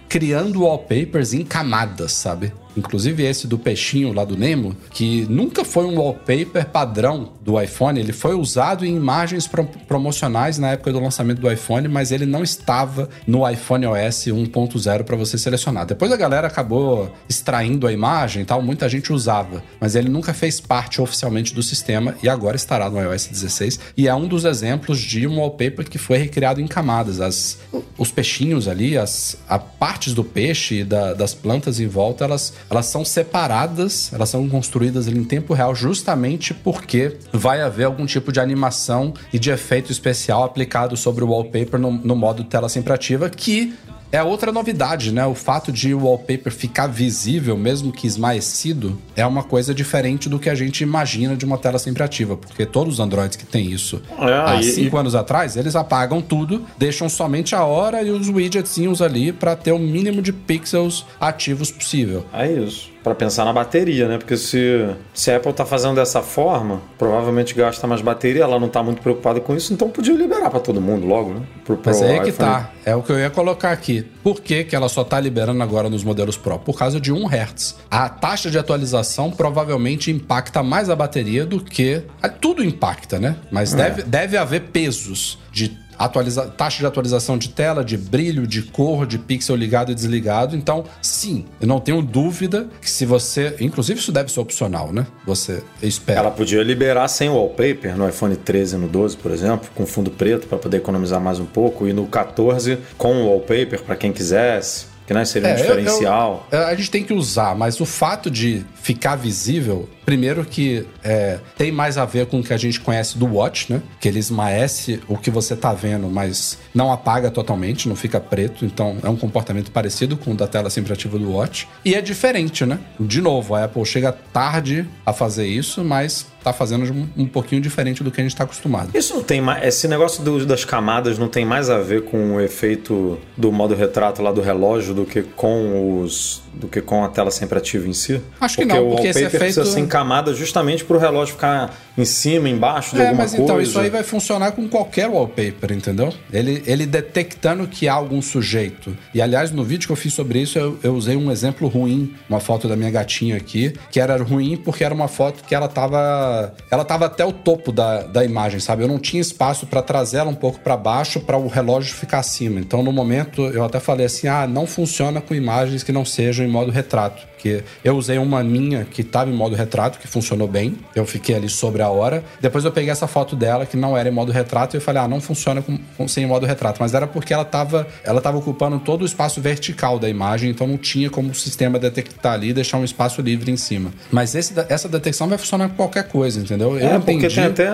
criando wallpapers em camadas, sabe? Inclusive esse do peixinho lá do Nemo, que nunca foi um wallpaper padrão do iPhone, ele foi usado em imagens pro promocionais na época do lançamento do iPhone, mas ele não estava no iPhone OS 1.0 para você selecionar. Depois a galera acabou extraindo a imagem e tal, muita gente usava, mas ele nunca fez parte oficialmente do sistema e agora estará no iOS 16 e é um dos exemplos de um wallpaper que foi recriado em camadas. As, os peixinhos ali, as a partes do peixe e da, das plantas em volta, elas elas são separadas, elas são construídas em tempo real justamente porque vai haver algum tipo de animação e de efeito especial aplicado sobre o wallpaper no, no modo tela sempre ativa, que é outra novidade, né? O fato de o wallpaper ficar visível, mesmo que esmaecido, é uma coisa diferente do que a gente imagina de uma tela sempre ativa, porque todos os Androids que tem isso é, há e, cinco e... anos atrás, eles apagam tudo, deixam somente a hora e os widgetzinhos ali para ter o mínimo de pixels ativos possível. É isso para pensar na bateria, né? Porque se, se a Apple está fazendo dessa forma, provavelmente gasta mais bateria, ela não está muito preocupada com isso, então podia liberar para todo mundo logo, né? Pro, pro Mas é aí que tá. É o que eu ia colocar aqui. Por que, que ela só está liberando agora nos modelos Pro? Por causa de 1 Hz. A taxa de atualização provavelmente impacta mais a bateria do que. Tudo impacta, né? Mas é. deve, deve haver pesos de atualiza taxa de atualização de tela, de brilho, de cor, de pixel ligado e desligado. Então, sim, eu não tenho dúvida que se você. Inclusive, isso deve ser opcional, né? Você espera. Ela podia liberar sem wallpaper no iPhone 13 e no 12, por exemplo, com fundo preto para poder economizar mais um pouco, e no 14 com wallpaper para quem quisesse que né, seria um é, diferencial. Eu, eu, a gente tem que usar, mas o fato de ficar visível, primeiro que é, tem mais a ver com o que a gente conhece do Watch, né? Que ele esmaece o que você tá vendo, mas não apaga totalmente, não fica preto. Então é um comportamento parecido com o da tela sempre ativa do Watch. E é diferente, né? De novo, a Apple chega tarde a fazer isso, mas tá fazendo um, um pouquinho diferente do que a gente está acostumado. Isso não tem mais. Esse negócio do, das camadas não tem mais a ver com o efeito do modo retrato lá do relógio do que com os. Do que com a tela sempre ativa em si? Acho porque que não, porque esse efeito... precisa ser em camada justamente para o relógio ficar em cima, embaixo de é, alguma mas coisa. então isso aí vai funcionar com qualquer wallpaper, entendeu? Ele, ele detectando que há algum sujeito. E aliás, no vídeo que eu fiz sobre isso, eu, eu usei um exemplo ruim, uma foto da minha gatinha aqui, que era ruim porque era uma foto que ela tava ela tava até o topo da, da imagem, sabe? Eu não tinha espaço para trazer ela um pouco para baixo para o relógio ficar acima. Então, no momento, eu até falei assim: ah, não funciona com imagens que não sejam em modo retrato porque eu usei uma minha que estava em modo retrato, que funcionou bem. Eu fiquei ali sobre a hora. Depois eu peguei essa foto dela, que não era em modo retrato, e eu falei, ah, não funciona com, com, sem modo retrato. Mas era porque ela estava ela tava ocupando todo o espaço vertical da imagem, então não tinha como o sistema detectar ali e deixar um espaço livre em cima. Mas esse, essa detecção vai funcionar com qualquer coisa, entendeu? Eu é, entendi... porque tem até...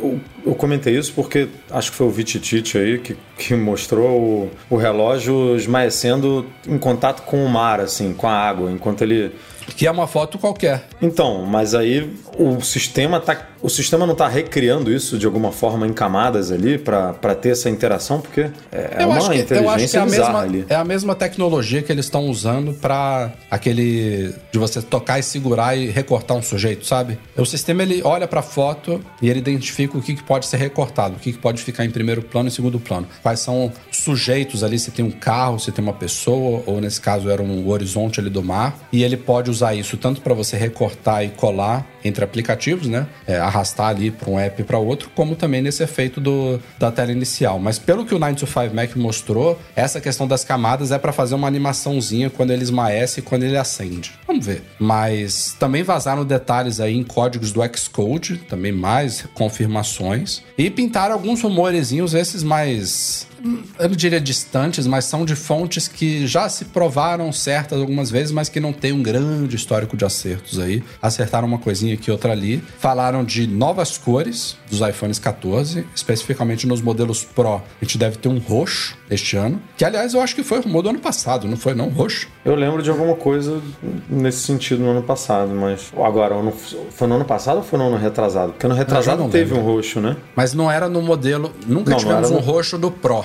Eu, eu, comentei isso porque acho que foi o Vititite aí que, que mostrou o, o relógio esmaecendo em contato com o mar, assim, com a água, enquanto ele que é uma foto qualquer. Então, mas aí o sistema tá, o sistema não está recriando isso de alguma forma em camadas ali para ter essa interação, porque é, é uma que, inteligência é a mesma, ali. É a mesma tecnologia que eles estão usando para aquele de você tocar e segurar e recortar um sujeito, sabe? O sistema ele olha para a foto e ele identifica o que, que pode ser recortado, o que, que pode ficar em primeiro plano e segundo plano. Quais são sujeitos ali, se tem um carro, se tem uma pessoa, ou nesse caso era um horizonte ali do mar, e ele pode usar isso tanto para você recortar e colar entre aplicativos, né? É, arrastar ali para um app para outro, como também nesse efeito do, da tela inicial. Mas pelo que o 925 Mac mostrou, essa questão das camadas é para fazer uma animaçãozinha quando ele esmaece e quando ele acende. Vamos ver. Mas também vazaram detalhes aí em códigos do Xcode, também mais confirmações. E pintaram alguns rumorezinhos, esses mais eu não diria distantes, mas são de fontes que já se provaram certas algumas vezes, mas que não tem um grande histórico de acertos aí. Acertaram uma coisinha aqui, outra ali. Falaram de novas cores dos iPhones 14, especificamente nos modelos Pro. A gente deve ter um roxo este ano, que aliás eu acho que foi rumor do ano passado, não foi não roxo? Eu lembro de alguma coisa nesse sentido no ano passado, mas agora foi no ano passado ou foi no ano retrasado? Porque no retrasado não, teve lembro. um roxo, né? Mas não era no modelo, nunca não, tivemos não um no... roxo do Pro.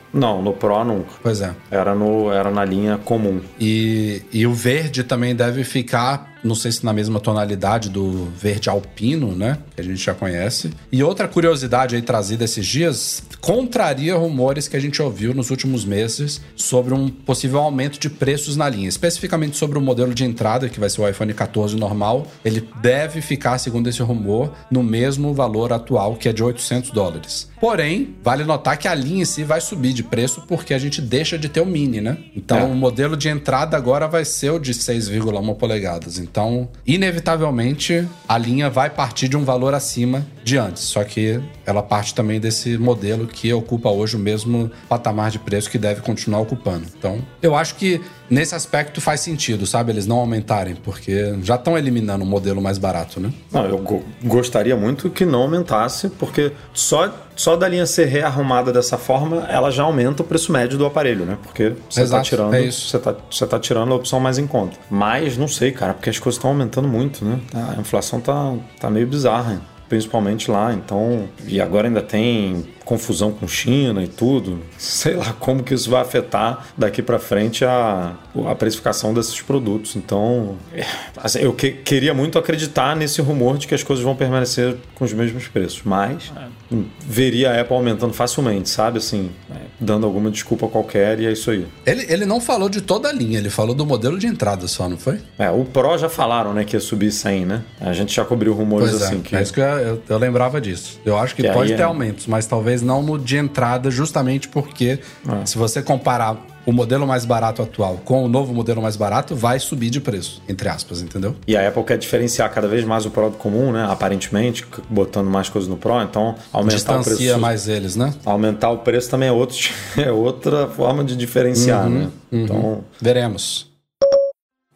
Não, no Pro nunca. Pois é. Era, no, era na linha comum. E, e o verde também deve ficar não sei se na mesma tonalidade do verde alpino, né? Que a gente já conhece. E outra curiosidade aí trazida esses dias contraria rumores que a gente ouviu nos últimos meses sobre um possível aumento de preços na linha, especificamente sobre o modelo de entrada, que vai ser o iPhone 14 normal. Ele deve ficar, segundo esse rumor, no mesmo valor atual, que é de 800 dólares. Porém, vale notar que a linha em si vai subir de preço porque a gente deixa de ter o mini, né? Então, é. o modelo de entrada agora vai ser o de 6,1 polegadas. Então, inevitavelmente, a linha vai partir de um valor acima de antes. Só que ela parte também desse modelo que ocupa hoje o mesmo patamar de preço que deve continuar ocupando. Então, eu acho que nesse aspecto faz sentido, sabe? Eles não aumentarem, porque já estão eliminando o um modelo mais barato, né? Não, eu go gostaria muito que não aumentasse, porque só, só da linha ser rearrumada dessa forma, ela já aumenta o preço médio do aparelho, né? Porque você está tirando, é você tá, você tá tirando a opção mais em conta. Mas não sei, cara, porque as coisas estão aumentando muito, né? A inflação tá, tá meio bizarra. Principalmente lá. Então, e agora ainda tem confusão com China e tudo. Sei lá como que isso vai afetar daqui para frente a, a precificação desses produtos. Então, é, assim, eu que, queria muito acreditar nesse rumor de que as coisas vão permanecer com os mesmos preços, mas é. veria a Apple aumentando facilmente, sabe? Assim, é, dando alguma desculpa qualquer e é isso aí. Ele, ele não falou de toda a linha, ele falou do modelo de entrada só, não foi? É, o Pro já falaram, né, que ia subir 100, né? A gente já cobriu rumores pois assim. É, que... é isso que eu, eu, eu lembrava disso. Eu acho que, que pode ter aumentos, mas talvez talvez não no de entrada, justamente porque ah. se você comparar o modelo mais barato atual com o novo modelo mais barato, vai subir de preço, entre aspas, entendeu? E a Apple quer diferenciar cada vez mais o Pro do comum, né? Aparentemente, botando mais coisas no Pro, então aumentar Distancia o preço. mais eles, né? Aumentar o preço também é, outro, <laughs> é outra forma de diferenciar, uhum, né? Uhum. Então. Veremos.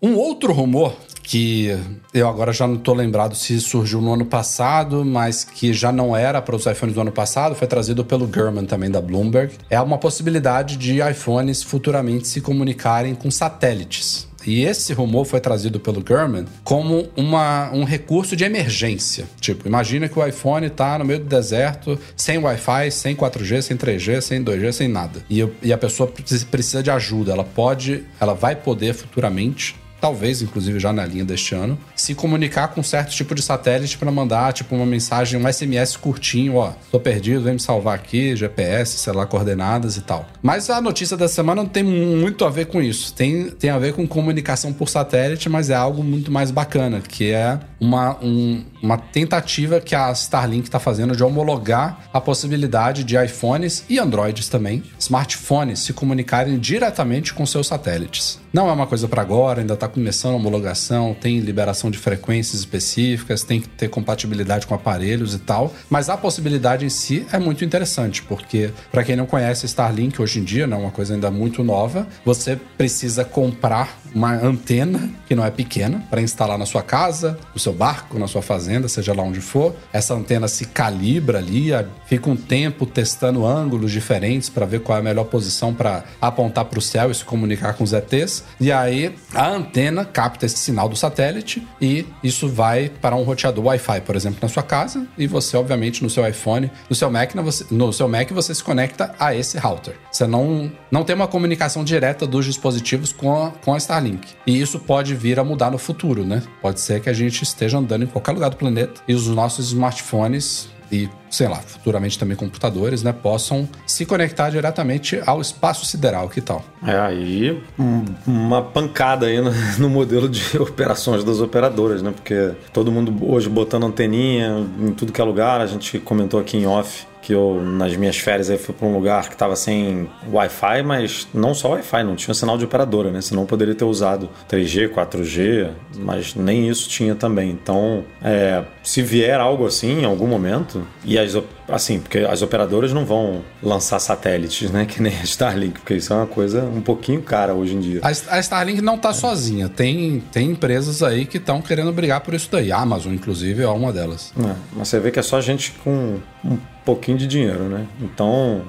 Um outro rumor que eu agora já não estou lembrado se surgiu no ano passado, mas que já não era para os iPhones do ano passado, foi trazido pelo Gurman também da Bloomberg. É uma possibilidade de iPhones futuramente se comunicarem com satélites. E esse rumor foi trazido pelo Gurman como uma, um recurso de emergência. Tipo, imagina que o iPhone está no meio do deserto, sem Wi-Fi, sem 4G, sem 3G, sem 2G, sem nada. E, e a pessoa precisa de ajuda. Ela pode, ela vai poder futuramente talvez inclusive já na linha deste ano, se comunicar com certo tipo de satélite para mandar tipo uma mensagem, um SMS curtinho, ó, tô perdido, vem me salvar aqui, GPS, sei lá, coordenadas e tal. Mas a notícia da semana não tem muito a ver com isso. Tem, tem a ver com comunicação por satélite, mas é algo muito mais bacana, que é uma, um, uma tentativa que a Starlink está fazendo de homologar a possibilidade de iPhones e Androids também, smartphones, se comunicarem diretamente com seus satélites. Não é uma coisa para agora, ainda está começando a homologação, tem liberação de frequências específicas, tem que ter compatibilidade com aparelhos e tal, mas a possibilidade em si é muito interessante, porque para quem não conhece Starlink hoje em dia, não é uma coisa ainda muito nova, você precisa comprar uma antena que não é pequena para instalar na sua casa, no seu barco, na sua fazenda, seja lá onde for. Essa antena se calibra ali, fica um tempo testando ângulos diferentes para ver qual é a melhor posição para apontar para o céu e se comunicar com os ETs. E aí a antena capta esse sinal do satélite e isso vai para um roteador Wi-Fi, por exemplo, na sua casa. E você, obviamente, no seu iPhone, no seu Mac, no seu Mac você se conecta a esse router. Você não, não tem uma comunicação direta dos dispositivos com a, com a Starlink. E isso pode vir a mudar no futuro, né? Pode ser que a gente esteja andando em qualquer lugar do planeta e os nossos smartphones e sei lá, futuramente também computadores, né, possam se conectar diretamente ao espaço sideral, que tal? É, aí um, uma pancada aí no, <laughs> no, modelo de operações das operadoras, né, porque todo mundo hoje botando anteninha em tudo que é lugar, a gente comentou aqui em off que eu, nas minhas férias, aí fui para um lugar que estava sem Wi-Fi, mas não só Wi-Fi, não tinha sinal de operadora, né? Senão eu poderia ter usado 3G, 4G, mas nem isso tinha também. Então, é, se vier algo assim em algum momento, e as assim, porque as operadoras não vão lançar satélites, né? <laughs> Que nem a Starlink, porque isso é uma coisa um pouquinho cara hoje em dia. A, Starlink não está é. sozinha. Tem, tem empresas aí que estão querendo brigar por isso daí. A Amazon, inclusive, é uma delas. É, mas você vê que é só gente com um pouquinho de dinheiro, né? Então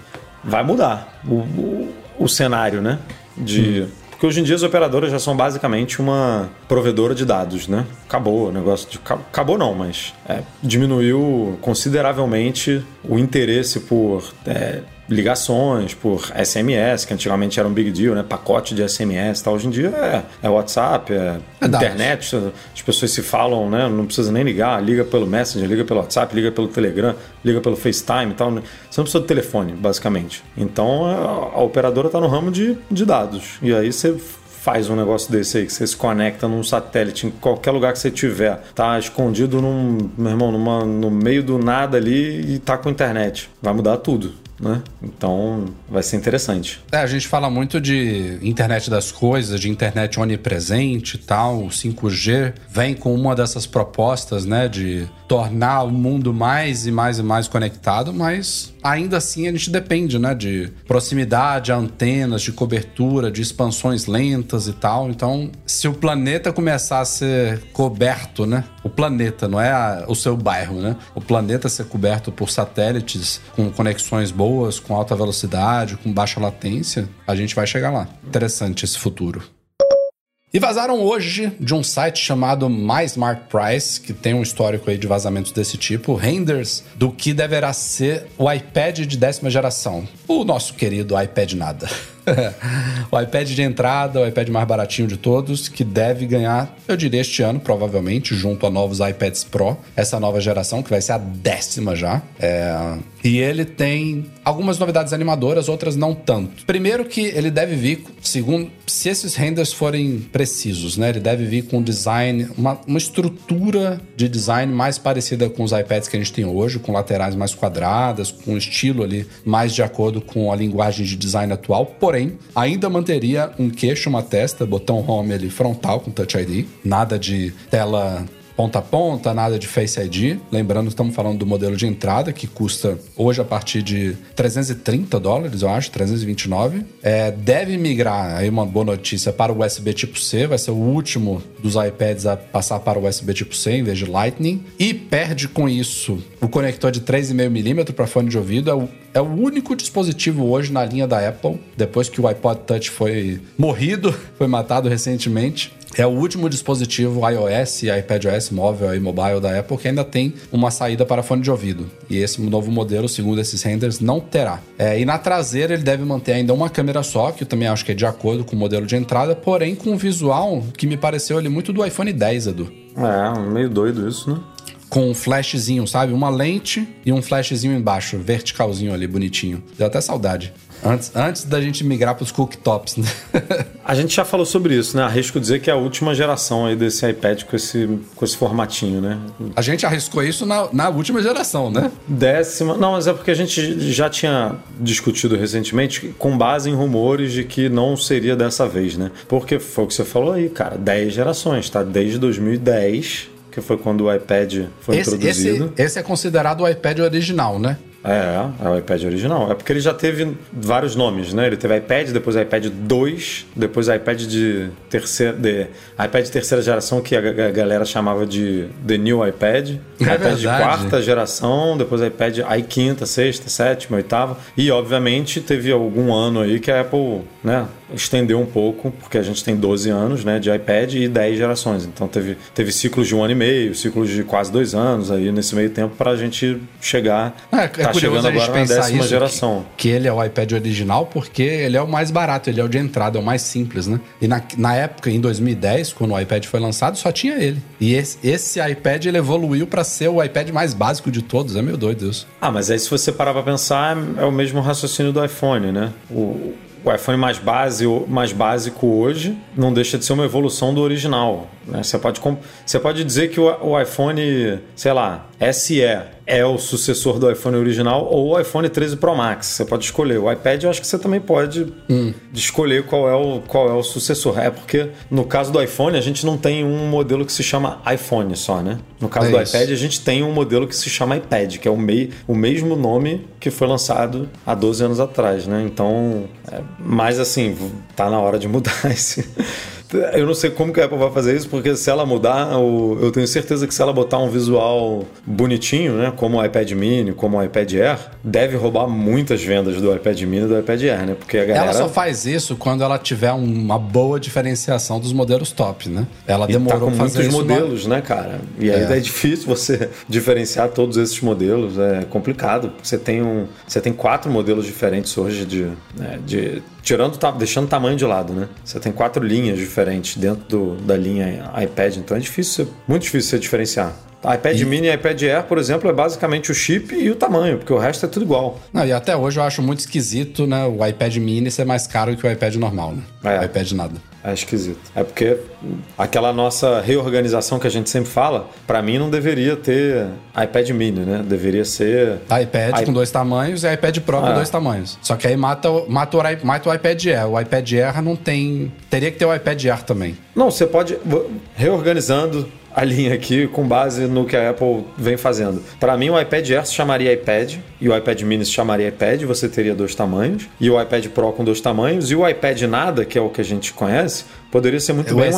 vai mudar o, o, o cenário, né? De. Hum. Porque hoje em dia as operadoras já são basicamente uma provedora de dados, né? Acabou o negócio de. Acabou não, mas é, diminuiu consideravelmente o interesse por é, ligações, por SMS, que antigamente era um big deal, né? Pacote de SMS tal. Hoje em dia é, é WhatsApp, é, é internet, dados. as pessoas se falam, né? Não precisa nem ligar, liga pelo Messenger, liga pelo WhatsApp, liga pelo Telegram, liga pelo FaceTime e tal. Você não precisa de telefone, basicamente. Então a, a operadora está no ramo de, de dados. E aí você faz um negócio desse aí, que você se conecta num satélite em qualquer lugar que você tiver, tá escondido num, meu irmão, numa, no meio do nada ali e tá com internet. Vai mudar tudo né? Então vai ser interessante. É, a gente fala muito de internet das coisas, de internet onipresente e tal. O 5G vem com uma dessas propostas, né? De tornar o mundo mais e mais e mais conectado, mas ainda assim a gente depende, né? De proximidade antenas, de cobertura, de expansões lentas e tal. Então, se o planeta começar a ser coberto, né? O planeta, não é a, o seu bairro, né? O planeta ser coberto por satélites com conexões boas, com alta velocidade, com baixa latência, a gente vai chegar lá. Interessante esse futuro. E vazaram hoje de um site chamado My Smart Price, que tem um histórico aí de vazamentos desse tipo, renders do que deverá ser o iPad de décima geração. O nosso querido iPad nada. <laughs> <laughs> o iPad de entrada, o iPad mais baratinho de todos, que deve ganhar, eu diria, este ano, provavelmente, junto a novos iPads Pro, essa nova geração, que vai ser a décima já. É... E ele tem algumas novidades animadoras, outras não tanto. Primeiro que ele deve vir, segundo, se esses renders forem precisos, né? Ele deve vir com design, uma, uma estrutura de design mais parecida com os iPads que a gente tem hoje, com laterais mais quadradas, com um estilo ali mais de acordo com a linguagem de design atual, porém porém, ainda manteria um queixo, uma testa, botão home ali frontal com Touch ID, nada de tela ponta a ponta, nada de Face ID. Lembrando estamos falando do modelo de entrada, que custa hoje a partir de 330 dólares, eu acho, 329. É, deve migrar, aí uma boa notícia, para o USB tipo C, vai ser o último dos iPads a passar para o USB tipo C em vez de Lightning. E perde com isso o conector de 3,5mm para fone de ouvido. É o, é o único dispositivo hoje na linha da Apple, depois que o iPod Touch foi morrido, <laughs> foi matado recentemente é o último dispositivo iOS iPadOS móvel e mobile da Apple que ainda tem uma saída para fone de ouvido. E esse novo modelo, segundo esses renders, não terá. É, e na traseira ele deve manter ainda uma câmera só, que eu também acho que é de acordo com o modelo de entrada, porém com um visual que me pareceu ali muito do iPhone 10, Edu. É, meio doido isso, né? Com um flashzinho, sabe? Uma lente e um flashzinho embaixo, verticalzinho ali, bonitinho. Deu até saudade. Antes, antes da gente migrar para os cooktops. Né? <laughs> a gente já falou sobre isso, né? Arrisco dizer que é a última geração aí desse iPad com esse, com esse formatinho, né? A gente arriscou isso na, na última geração, né? Décima. Não, mas é porque a gente já tinha discutido recentemente com base em rumores de que não seria dessa vez, né? Porque foi o que você falou aí, cara. 10 gerações, tá? Desde 2010 que foi quando o iPad foi esse, introduzido. Esse, esse, é considerado o iPad original, né? É, é o iPad original. É porque ele já teve vários nomes, né? Ele teve iPad, depois iPad 2, depois iPad de terceira, de, iPad de terceira geração que a, galera chamava de The New iPad, é iPad verdade. de quarta geração, depois iPad aí quinta, sexta, sétima, oitava e obviamente teve algum ano aí que a Apple, né, estendeu um pouco, porque a gente tem 12 anos né, de iPad e 10 gerações. Então teve, teve ciclos de um ano e meio, ciclos de quase dois anos aí nesse meio tempo para a gente chegar. É, é tá chegando agora na décima geração. Que, que, ele é o iPad original porque ele é o mais barato, ele é o de entrada, é o mais simples, né? E na, na época, em 2010, quando o iPad foi lançado, só tinha ele. E esse, esse iPad ele evoluiu para ser o iPad mais básico de todos. É meu doido isso. Ah, mas aí se você parar para pensar, é o mesmo raciocínio do iPhone, né? O, o iPhone mais, base, mais básico hoje não deixa de ser uma evolução do original. Né? Você, pode, você pode dizer que o, o iPhone, sei lá, SE é o sucessor do iPhone original ou o iPhone 13 Pro Max. Você pode escolher. O iPad eu acho que você também pode hum. escolher qual é, o, qual é o sucessor. É porque no caso do iPhone a gente não tem um modelo que se chama iPhone só, né? No caso é do isso. iPad a gente tem um modelo que se chama iPad, que é o, mei, o mesmo nome que foi lançado há 12 anos atrás, né? Então, é, mas assim, tá na hora de mudar <laughs> esse eu não sei como que a Apple vai fazer isso, porque se ela mudar, eu tenho certeza que se ela botar um visual bonitinho, né, como o iPad Mini, como o iPad Air, deve roubar muitas vendas do iPad Mini e do iPad Air, né? Porque a galera... Ela só faz isso quando ela tiver uma boa diferenciação dos modelos top, né? Ela demorou e tá com muitos modelos, né, cara? E aí é. é difícil você <laughs> diferenciar todos esses modelos, é complicado. Você tem um, você tem quatro modelos diferentes hoje de, né, de tirando, deixando o tamanho de lado, né? Você tem quatro linhas diferentes dentro do, da linha iPad, então é difícil, muito difícil você diferenciar iPad e... Mini e iPad Air, por exemplo, é basicamente o chip e o tamanho, porque o resto é tudo igual. Não, e até hoje eu acho muito esquisito, né? O iPad Mini ser mais caro que o iPad normal, né? É. O iPad nada. É esquisito. É porque aquela nossa reorganização que a gente sempre fala, para mim não deveria ter iPad mini, né? Deveria ser. iPad I... com dois tamanhos e iPad Pro com é. dois tamanhos. Só que aí mata, mata, o, mata o iPad Air. O iPad Air não tem. Teria que ter o iPad Air também. Não, você pode. Reorganizando a linha aqui com base no que a Apple vem fazendo. Para mim, o iPad Air se chamaria iPad e o iPad Mini se chamaria iPad, você teria dois tamanhos, e o iPad Pro com dois tamanhos, e o iPad nada, que é o que a gente conhece, poderia ser muito é bem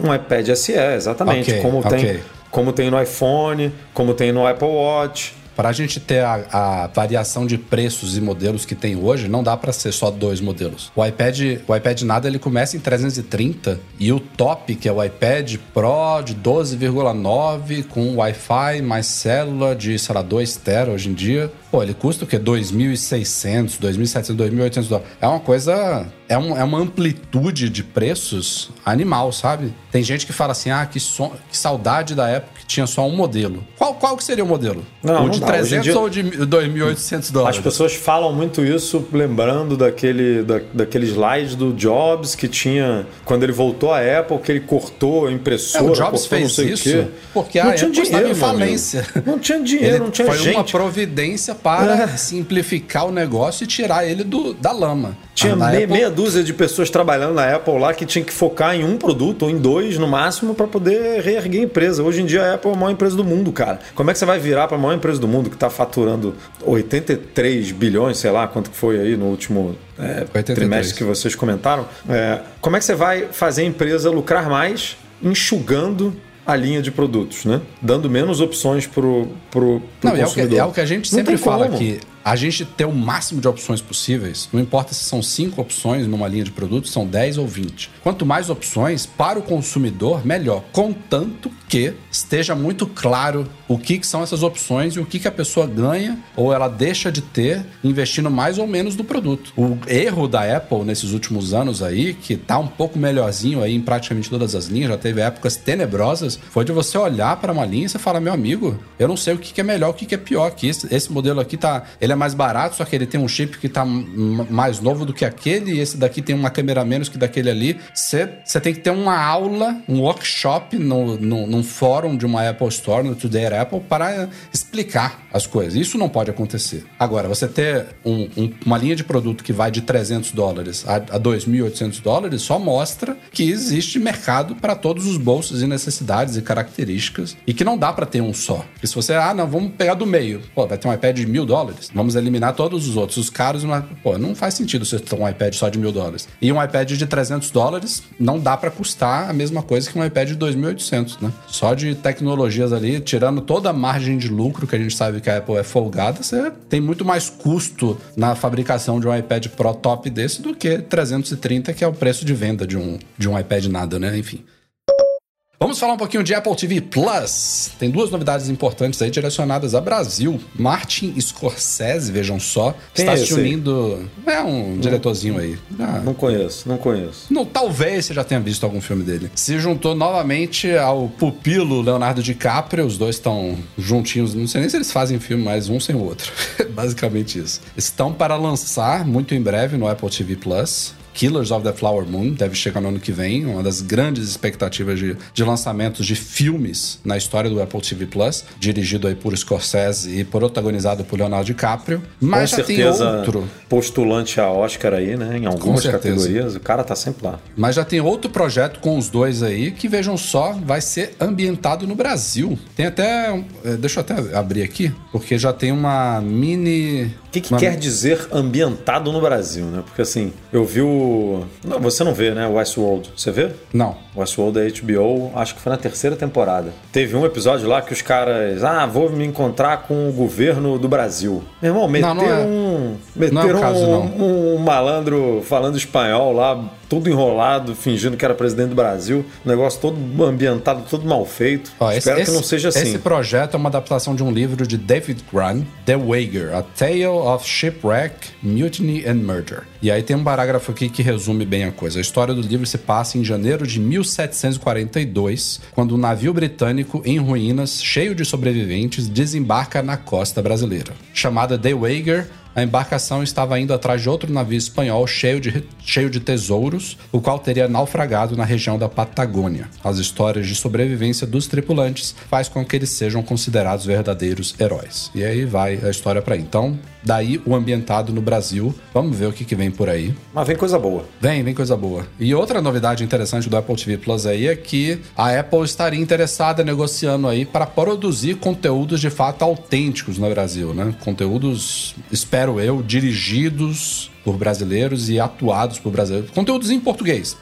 um, um, iPad SE, exatamente, okay, como, okay. Tem, como tem no iPhone, como tem no Apple Watch. Para a gente ter a, a, variação de preços e modelos que tem hoje, não dá para ser só dois modelos. O iPad, o iPad nada ele começa em 330 e o top, que é o iPad Pro de 12,9 com Wi-Fi mais célula de, sei lá, 2 tera hoje em dia, pô, ele custa o quê? 2.600, 2.700, 2.800 dólares. É uma coisa é, um, é uma amplitude de preços animal, sabe? Tem gente que fala assim, ah, que, so, que saudade da época tinha só um modelo. Qual, qual que seria o modelo? Não, o de não 300 dia, ou de 2.800 dólares? As pessoas falam muito isso lembrando daquele, da, daquele slide do Jobs que tinha, quando ele voltou à Apple, que ele cortou a impressora. É, o Jobs fez isso porque não a tinha Apple dinheiro, estava em falência. Não tinha <laughs> dinheiro, ele não tinha foi gente. Foi uma providência para é. simplificar o negócio e tirar ele do, da lama. Tinha meia, Apple... meia dúzia de pessoas trabalhando na Apple lá que tinha que focar em um produto ou em dois no máximo para poder reerguer a empresa. Hoje em dia a Apple é a maior empresa do mundo, cara. Como é que você vai virar para a maior empresa do mundo que está faturando 83 bilhões, sei lá quanto que foi aí no último é, trimestre que vocês comentaram? É, como é que você vai fazer a empresa lucrar mais enxugando a linha de produtos, né? Dando menos opções pro, pro, pro Não, consumidor. É o, que, é o que a gente sempre fala aqui a gente ter o máximo de opções possíveis, não importa se são cinco opções numa linha de produtos, são 10 ou 20. Quanto mais opções para o consumidor, melhor. Contanto que esteja muito claro o que, que são essas opções e o que, que a pessoa ganha ou ela deixa de ter investindo mais ou menos no produto. O erro da Apple nesses últimos anos aí, que tá um pouco melhorzinho aí em praticamente todas as linhas, já teve épocas tenebrosas, foi de você olhar para uma linha e você falar, meu amigo, eu não sei o que, que é melhor, o que, que é pior, que esse, esse modelo aqui tá, ele é mais barato, só que ele tem um chip que tá mais novo do que aquele, e esse daqui tem uma câmera menos que daquele ali. Você tem que ter uma aula, um workshop no, no, num fórum de uma Apple Store, no Today Apple, para explicar as coisas. Isso não pode acontecer. Agora, você ter um, um, uma linha de produto que vai de 300 dólares a, a 2.800 dólares só mostra que existe mercado para todos os bolsos e necessidades e características e que não dá para ter um só. Porque se você, ah, não, vamos pegar do meio, pô, vai ter um iPad de mil dólares, vamos Vamos eliminar todos os outros. Os caros, mas, pô, não faz sentido você ter um iPad só de mil dólares. E um iPad de 300 dólares não dá para custar a mesma coisa que um iPad de 2.800, né? Só de tecnologias ali, tirando toda a margem de lucro que a gente sabe que a Apple é folgada, você tem muito mais custo na fabricação de um iPad Pro top desse do que 330, que é o preço de venda de um, de um iPad nada, né? Enfim. Vamos falar um pouquinho de Apple TV Plus. Tem duas novidades importantes aí direcionadas a Brasil. Martin Scorsese, vejam só, Quem está é se aí? unindo. É um diretorzinho aí. Ah, Não conheço, não conheço. não, talvez você já tenha visto algum filme dele. Se juntou novamente ao pupilo Leonardo DiCaprio. Os dois estão juntinhos. Não sei nem se eles fazem filme, mas um sem o outro. <laughs> Basicamente isso. Estão para lançar muito em breve no Apple TV Plus. Killers of the Flower Moon deve chegar no ano que vem, uma das grandes expectativas de, de lançamentos de filmes na história do Apple TV Plus, dirigido aí por Scorsese e protagonizado por Leonardo DiCaprio. Mas Com já tem certeza, outro. postulante a Oscar aí, né? Em algumas categorias. O cara tá sempre lá. Mas já tem outro projeto com os dois aí que, vejam só, vai ser ambientado no Brasil. Tem até. eh, Deixa eu até abrir aqui, porque já tem uma mini. O que, que uma- quer dizer ambientado no Brasil, né? Porque assim, eu vi o. Não, você não vê, né? Westworld. Você vê? Não. Westworld da HBO, acho que foi na terceira temporada. Teve um episódio lá que os caras. Ah, vou me encontrar com o governo do Brasil. Meu irmão, meteram não é. um. Não é o Meteram caso, um, um malandro falando espanhol lá, todo enrolado, fingindo que era presidente do Brasil. O negócio todo ambientado, todo mal feito. Ó, Espero esse- que não seja assim. Esse projeto é uma adaptação de um livro de David Grant, The Wager, A Tale of Shipwreck, Mutiny and Murder. E aí tem um parágrafo aqui que resume bem a coisa. A história do livro se passa em janeiro de 1742, quando um navio britânico em ruínas, cheio de sobreviventes, desembarca na costa brasileira. Chamada The Wager, a embarcação estava indo atrás de outro navio espanhol cheio de, cheio de tesouros, o qual teria naufragado na região da Patagônia. As histórias de sobrevivência dos tripulantes faz com que eles sejam considerados verdadeiros heróis. E aí vai a história para. Então, daí o ambientado no Brasil. Vamos ver o que, que vem por aí. Mas vem coisa boa. Vem, vem coisa boa. E outra novidade interessante do Apple TV Plus aí é que a Apple estaria interessada negociando aí para produzir conteúdos de fato autênticos no Brasil, né? Conteúdos, espero eu, dirigidos por brasileiros e atuados por brasileiros. Conteúdos em português.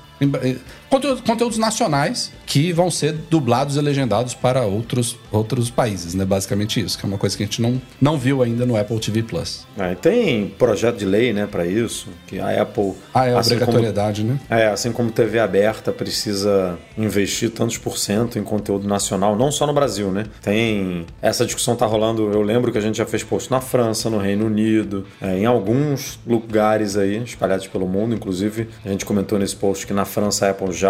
Em- eh, Conteúdo- conteúdos nacionais que vão ser dublados e legendados para outros, outros países, né? Basicamente isso, que é uma coisa que a gente não, não viu ainda no Apple TV Plus. É, tem projeto de lei, né, para isso, que a Apple, Ah, é assim como, obrigatoriedade, né? é, assim como TV aberta precisa investir tantos por cento em conteúdo nacional, não só no Brasil, né? Tem essa discussão tá rolando. Eu lembro que a gente já fez post na França, no Reino Unido, é, em alguns lugares aí espalhados pelo mundo. Inclusive a gente comentou nesse post que na França a Apple já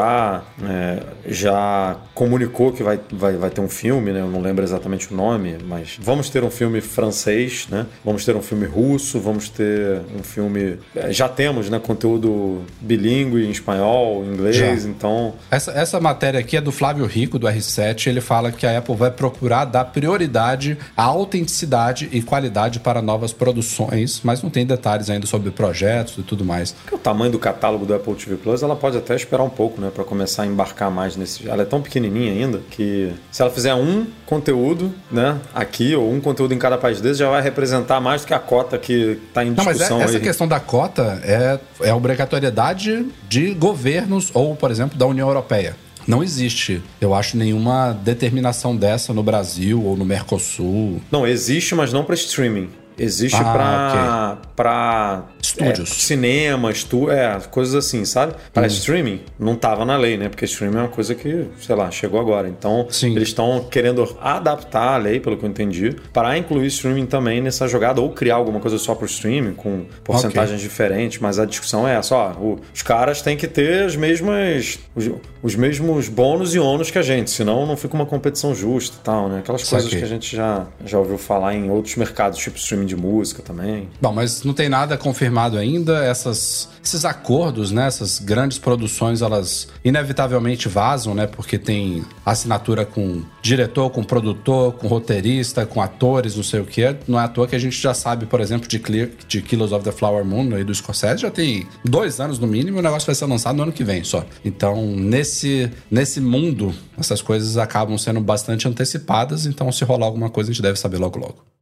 é, já comunicou que vai, vai, vai ter um filme, né? Eu não lembro exatamente o nome, mas vamos ter um filme francês, né? Vamos ter um filme russo, vamos ter um filme. é, Já temos, né? Conteúdo bilíngue em espanhol, inglês, Já. então. Essa, essa matéria aqui é do Flávio Rico, do R7. Ele fala que a Apple vai procurar dar prioridade à autenticidade e qualidade para novas produções, mas não tem detalhes ainda sobre projetos e tudo mais. O tamanho do catálogo do Apple TV Plus, ela pode até esperar um pouco, né, para começar a embarcar mais nesse. Ela é tão pequenininha ainda que se ela fizer um conteúdo, né, aqui ou um conteúdo em cada país desse, já vai representar mais do que a cota que tá em Não, mas discussão é- essa aí. questão da cota é, é obrigatoriedade de governos ou, por exemplo, da União Europeia. Não existe, eu acho, nenhuma determinação dessa no Brasil ou no Mercosul. Não, existe, mas não para streaming. Existe Ah, pra para Estúdios. cinema, estu é, coisas assim, sabe? Para streaming, não tava na lei, né? Porque streaming é uma coisa que, sei lá, chegou agora. Então, Sim. eles estão querendo adaptar a lei, pelo que eu entendi, para incluir streaming também nessa jogada, ou criar alguma coisa só para streaming, com porcentagens diferentes. Mas a discussão é essa: ó, o- os caras têm que ter as mesmas, os, os mesmos bônus e ônus que a gente, senão não fica uma competição justa e tal, né? Aquelas coisas que a gente já, já ouviu falar em outros mercados, tipo streaming de música também. Bom, mas não tem nada confirmado ainda. Essas, esses acordos, né? Essas grandes produções, elas inevitavelmente vazam, né? Porque tem assinatura com diretor, com produtor, com roteirista, com atores, não sei o que. Não é à toa que a gente já sabe, por exemplo, de, Clear, de Killers of the Flower Moon aí do Scorsese, já tem dois anos no mínimo, e o negócio vai ser lançado no ano que vem só. Então, nesse, nesse mundo, essas coisas acabam sendo bastante antecipadas. Então, se rolar alguma coisa, a gente deve saber logo logo.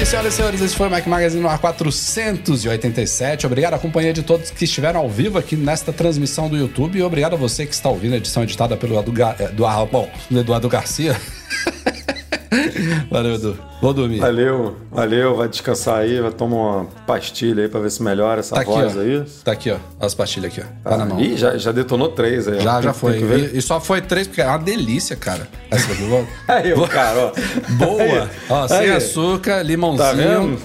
Aí, senhoras e senhores. Esse foi o Mac Magazine no ar 487. Obrigado à companhia de todos que estiveram ao vivo aqui nesta transmissão do YouTube. E obrigado a você que está ouvindo a edição editada pelo Eduardo, Eduardo, Eduardo Garcia. <laughs> Valeu, Edu. Vou dormir. Valeu, valeu, vai descansar aí, vai tomar uma pastilha aí pra ver se melhora essa Tá voz ó. aí. Tá aqui, ó. As pastilhas aqui, ó. Tá na mão. Ih, já, já detonou três aí. ó. Já, já foi. E, e só foi três, porque é uma delícia, cara. Essa aqui, vou... <laughs> Aí, o cara, ó. Boa. Aí, Ó, sem aí. açúcar, limãozinho. Tá vendo?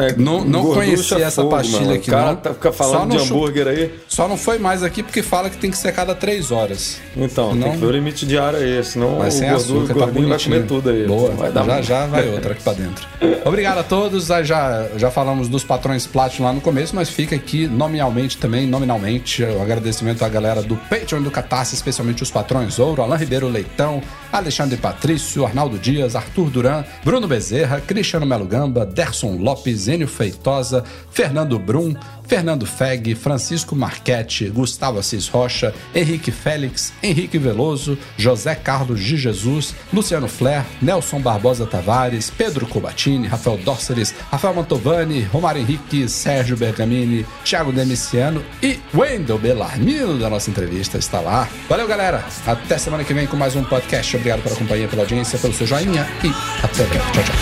É, Não- não conhecia essa fogo, pastilha mano. aqui, O cara não. tá, fica falando de hambúrguer aí. Só não foi mais aqui porque fala que tem que ser cada três horas. Então, Senão- tem que ver o limite diário aí, senão Mas o sem gordura, açúcar, o tá gordinho vai bonitinho. comer tudo aí. Boa, Vai dar já, já vai outra aqui pra dentro. Obrigado a todos. Já, já falamos dos patrões Platinum lá no começo, mas fica aqui nominalmente também, nominalmente, o agradecimento à galera do Patreon do Catarse, especialmente os patrões Ouro, Alain Ribeiro Leitão, Alexandre Patrício, Arnaldo Dias, Arthur Duran, Bruno Bezerra, Cristiano Melo Gamba, Derson Lopes, Enio Feitosa, Fernando Brum, Fernando Feg, Francisco Marchetti, Gustavo Assis Rocha, Henrique Félix, Henrique Veloso, José Carlos de Jesus, Luciano Flair, Nelson Barbosa Tavares, Pedro Cobatini, Rafael Dórceles, Rafael Mantovani, Romário Henrique, Sérgio Bergamini, Thiago Demiciano e Wendel Bellarmino da nossa entrevista está lá. Valeu, galera. Até semana que vem com mais um podcast. Obrigado pela companhia, pela audiência, pelo seu joinha e até breve. Tchau, tchau.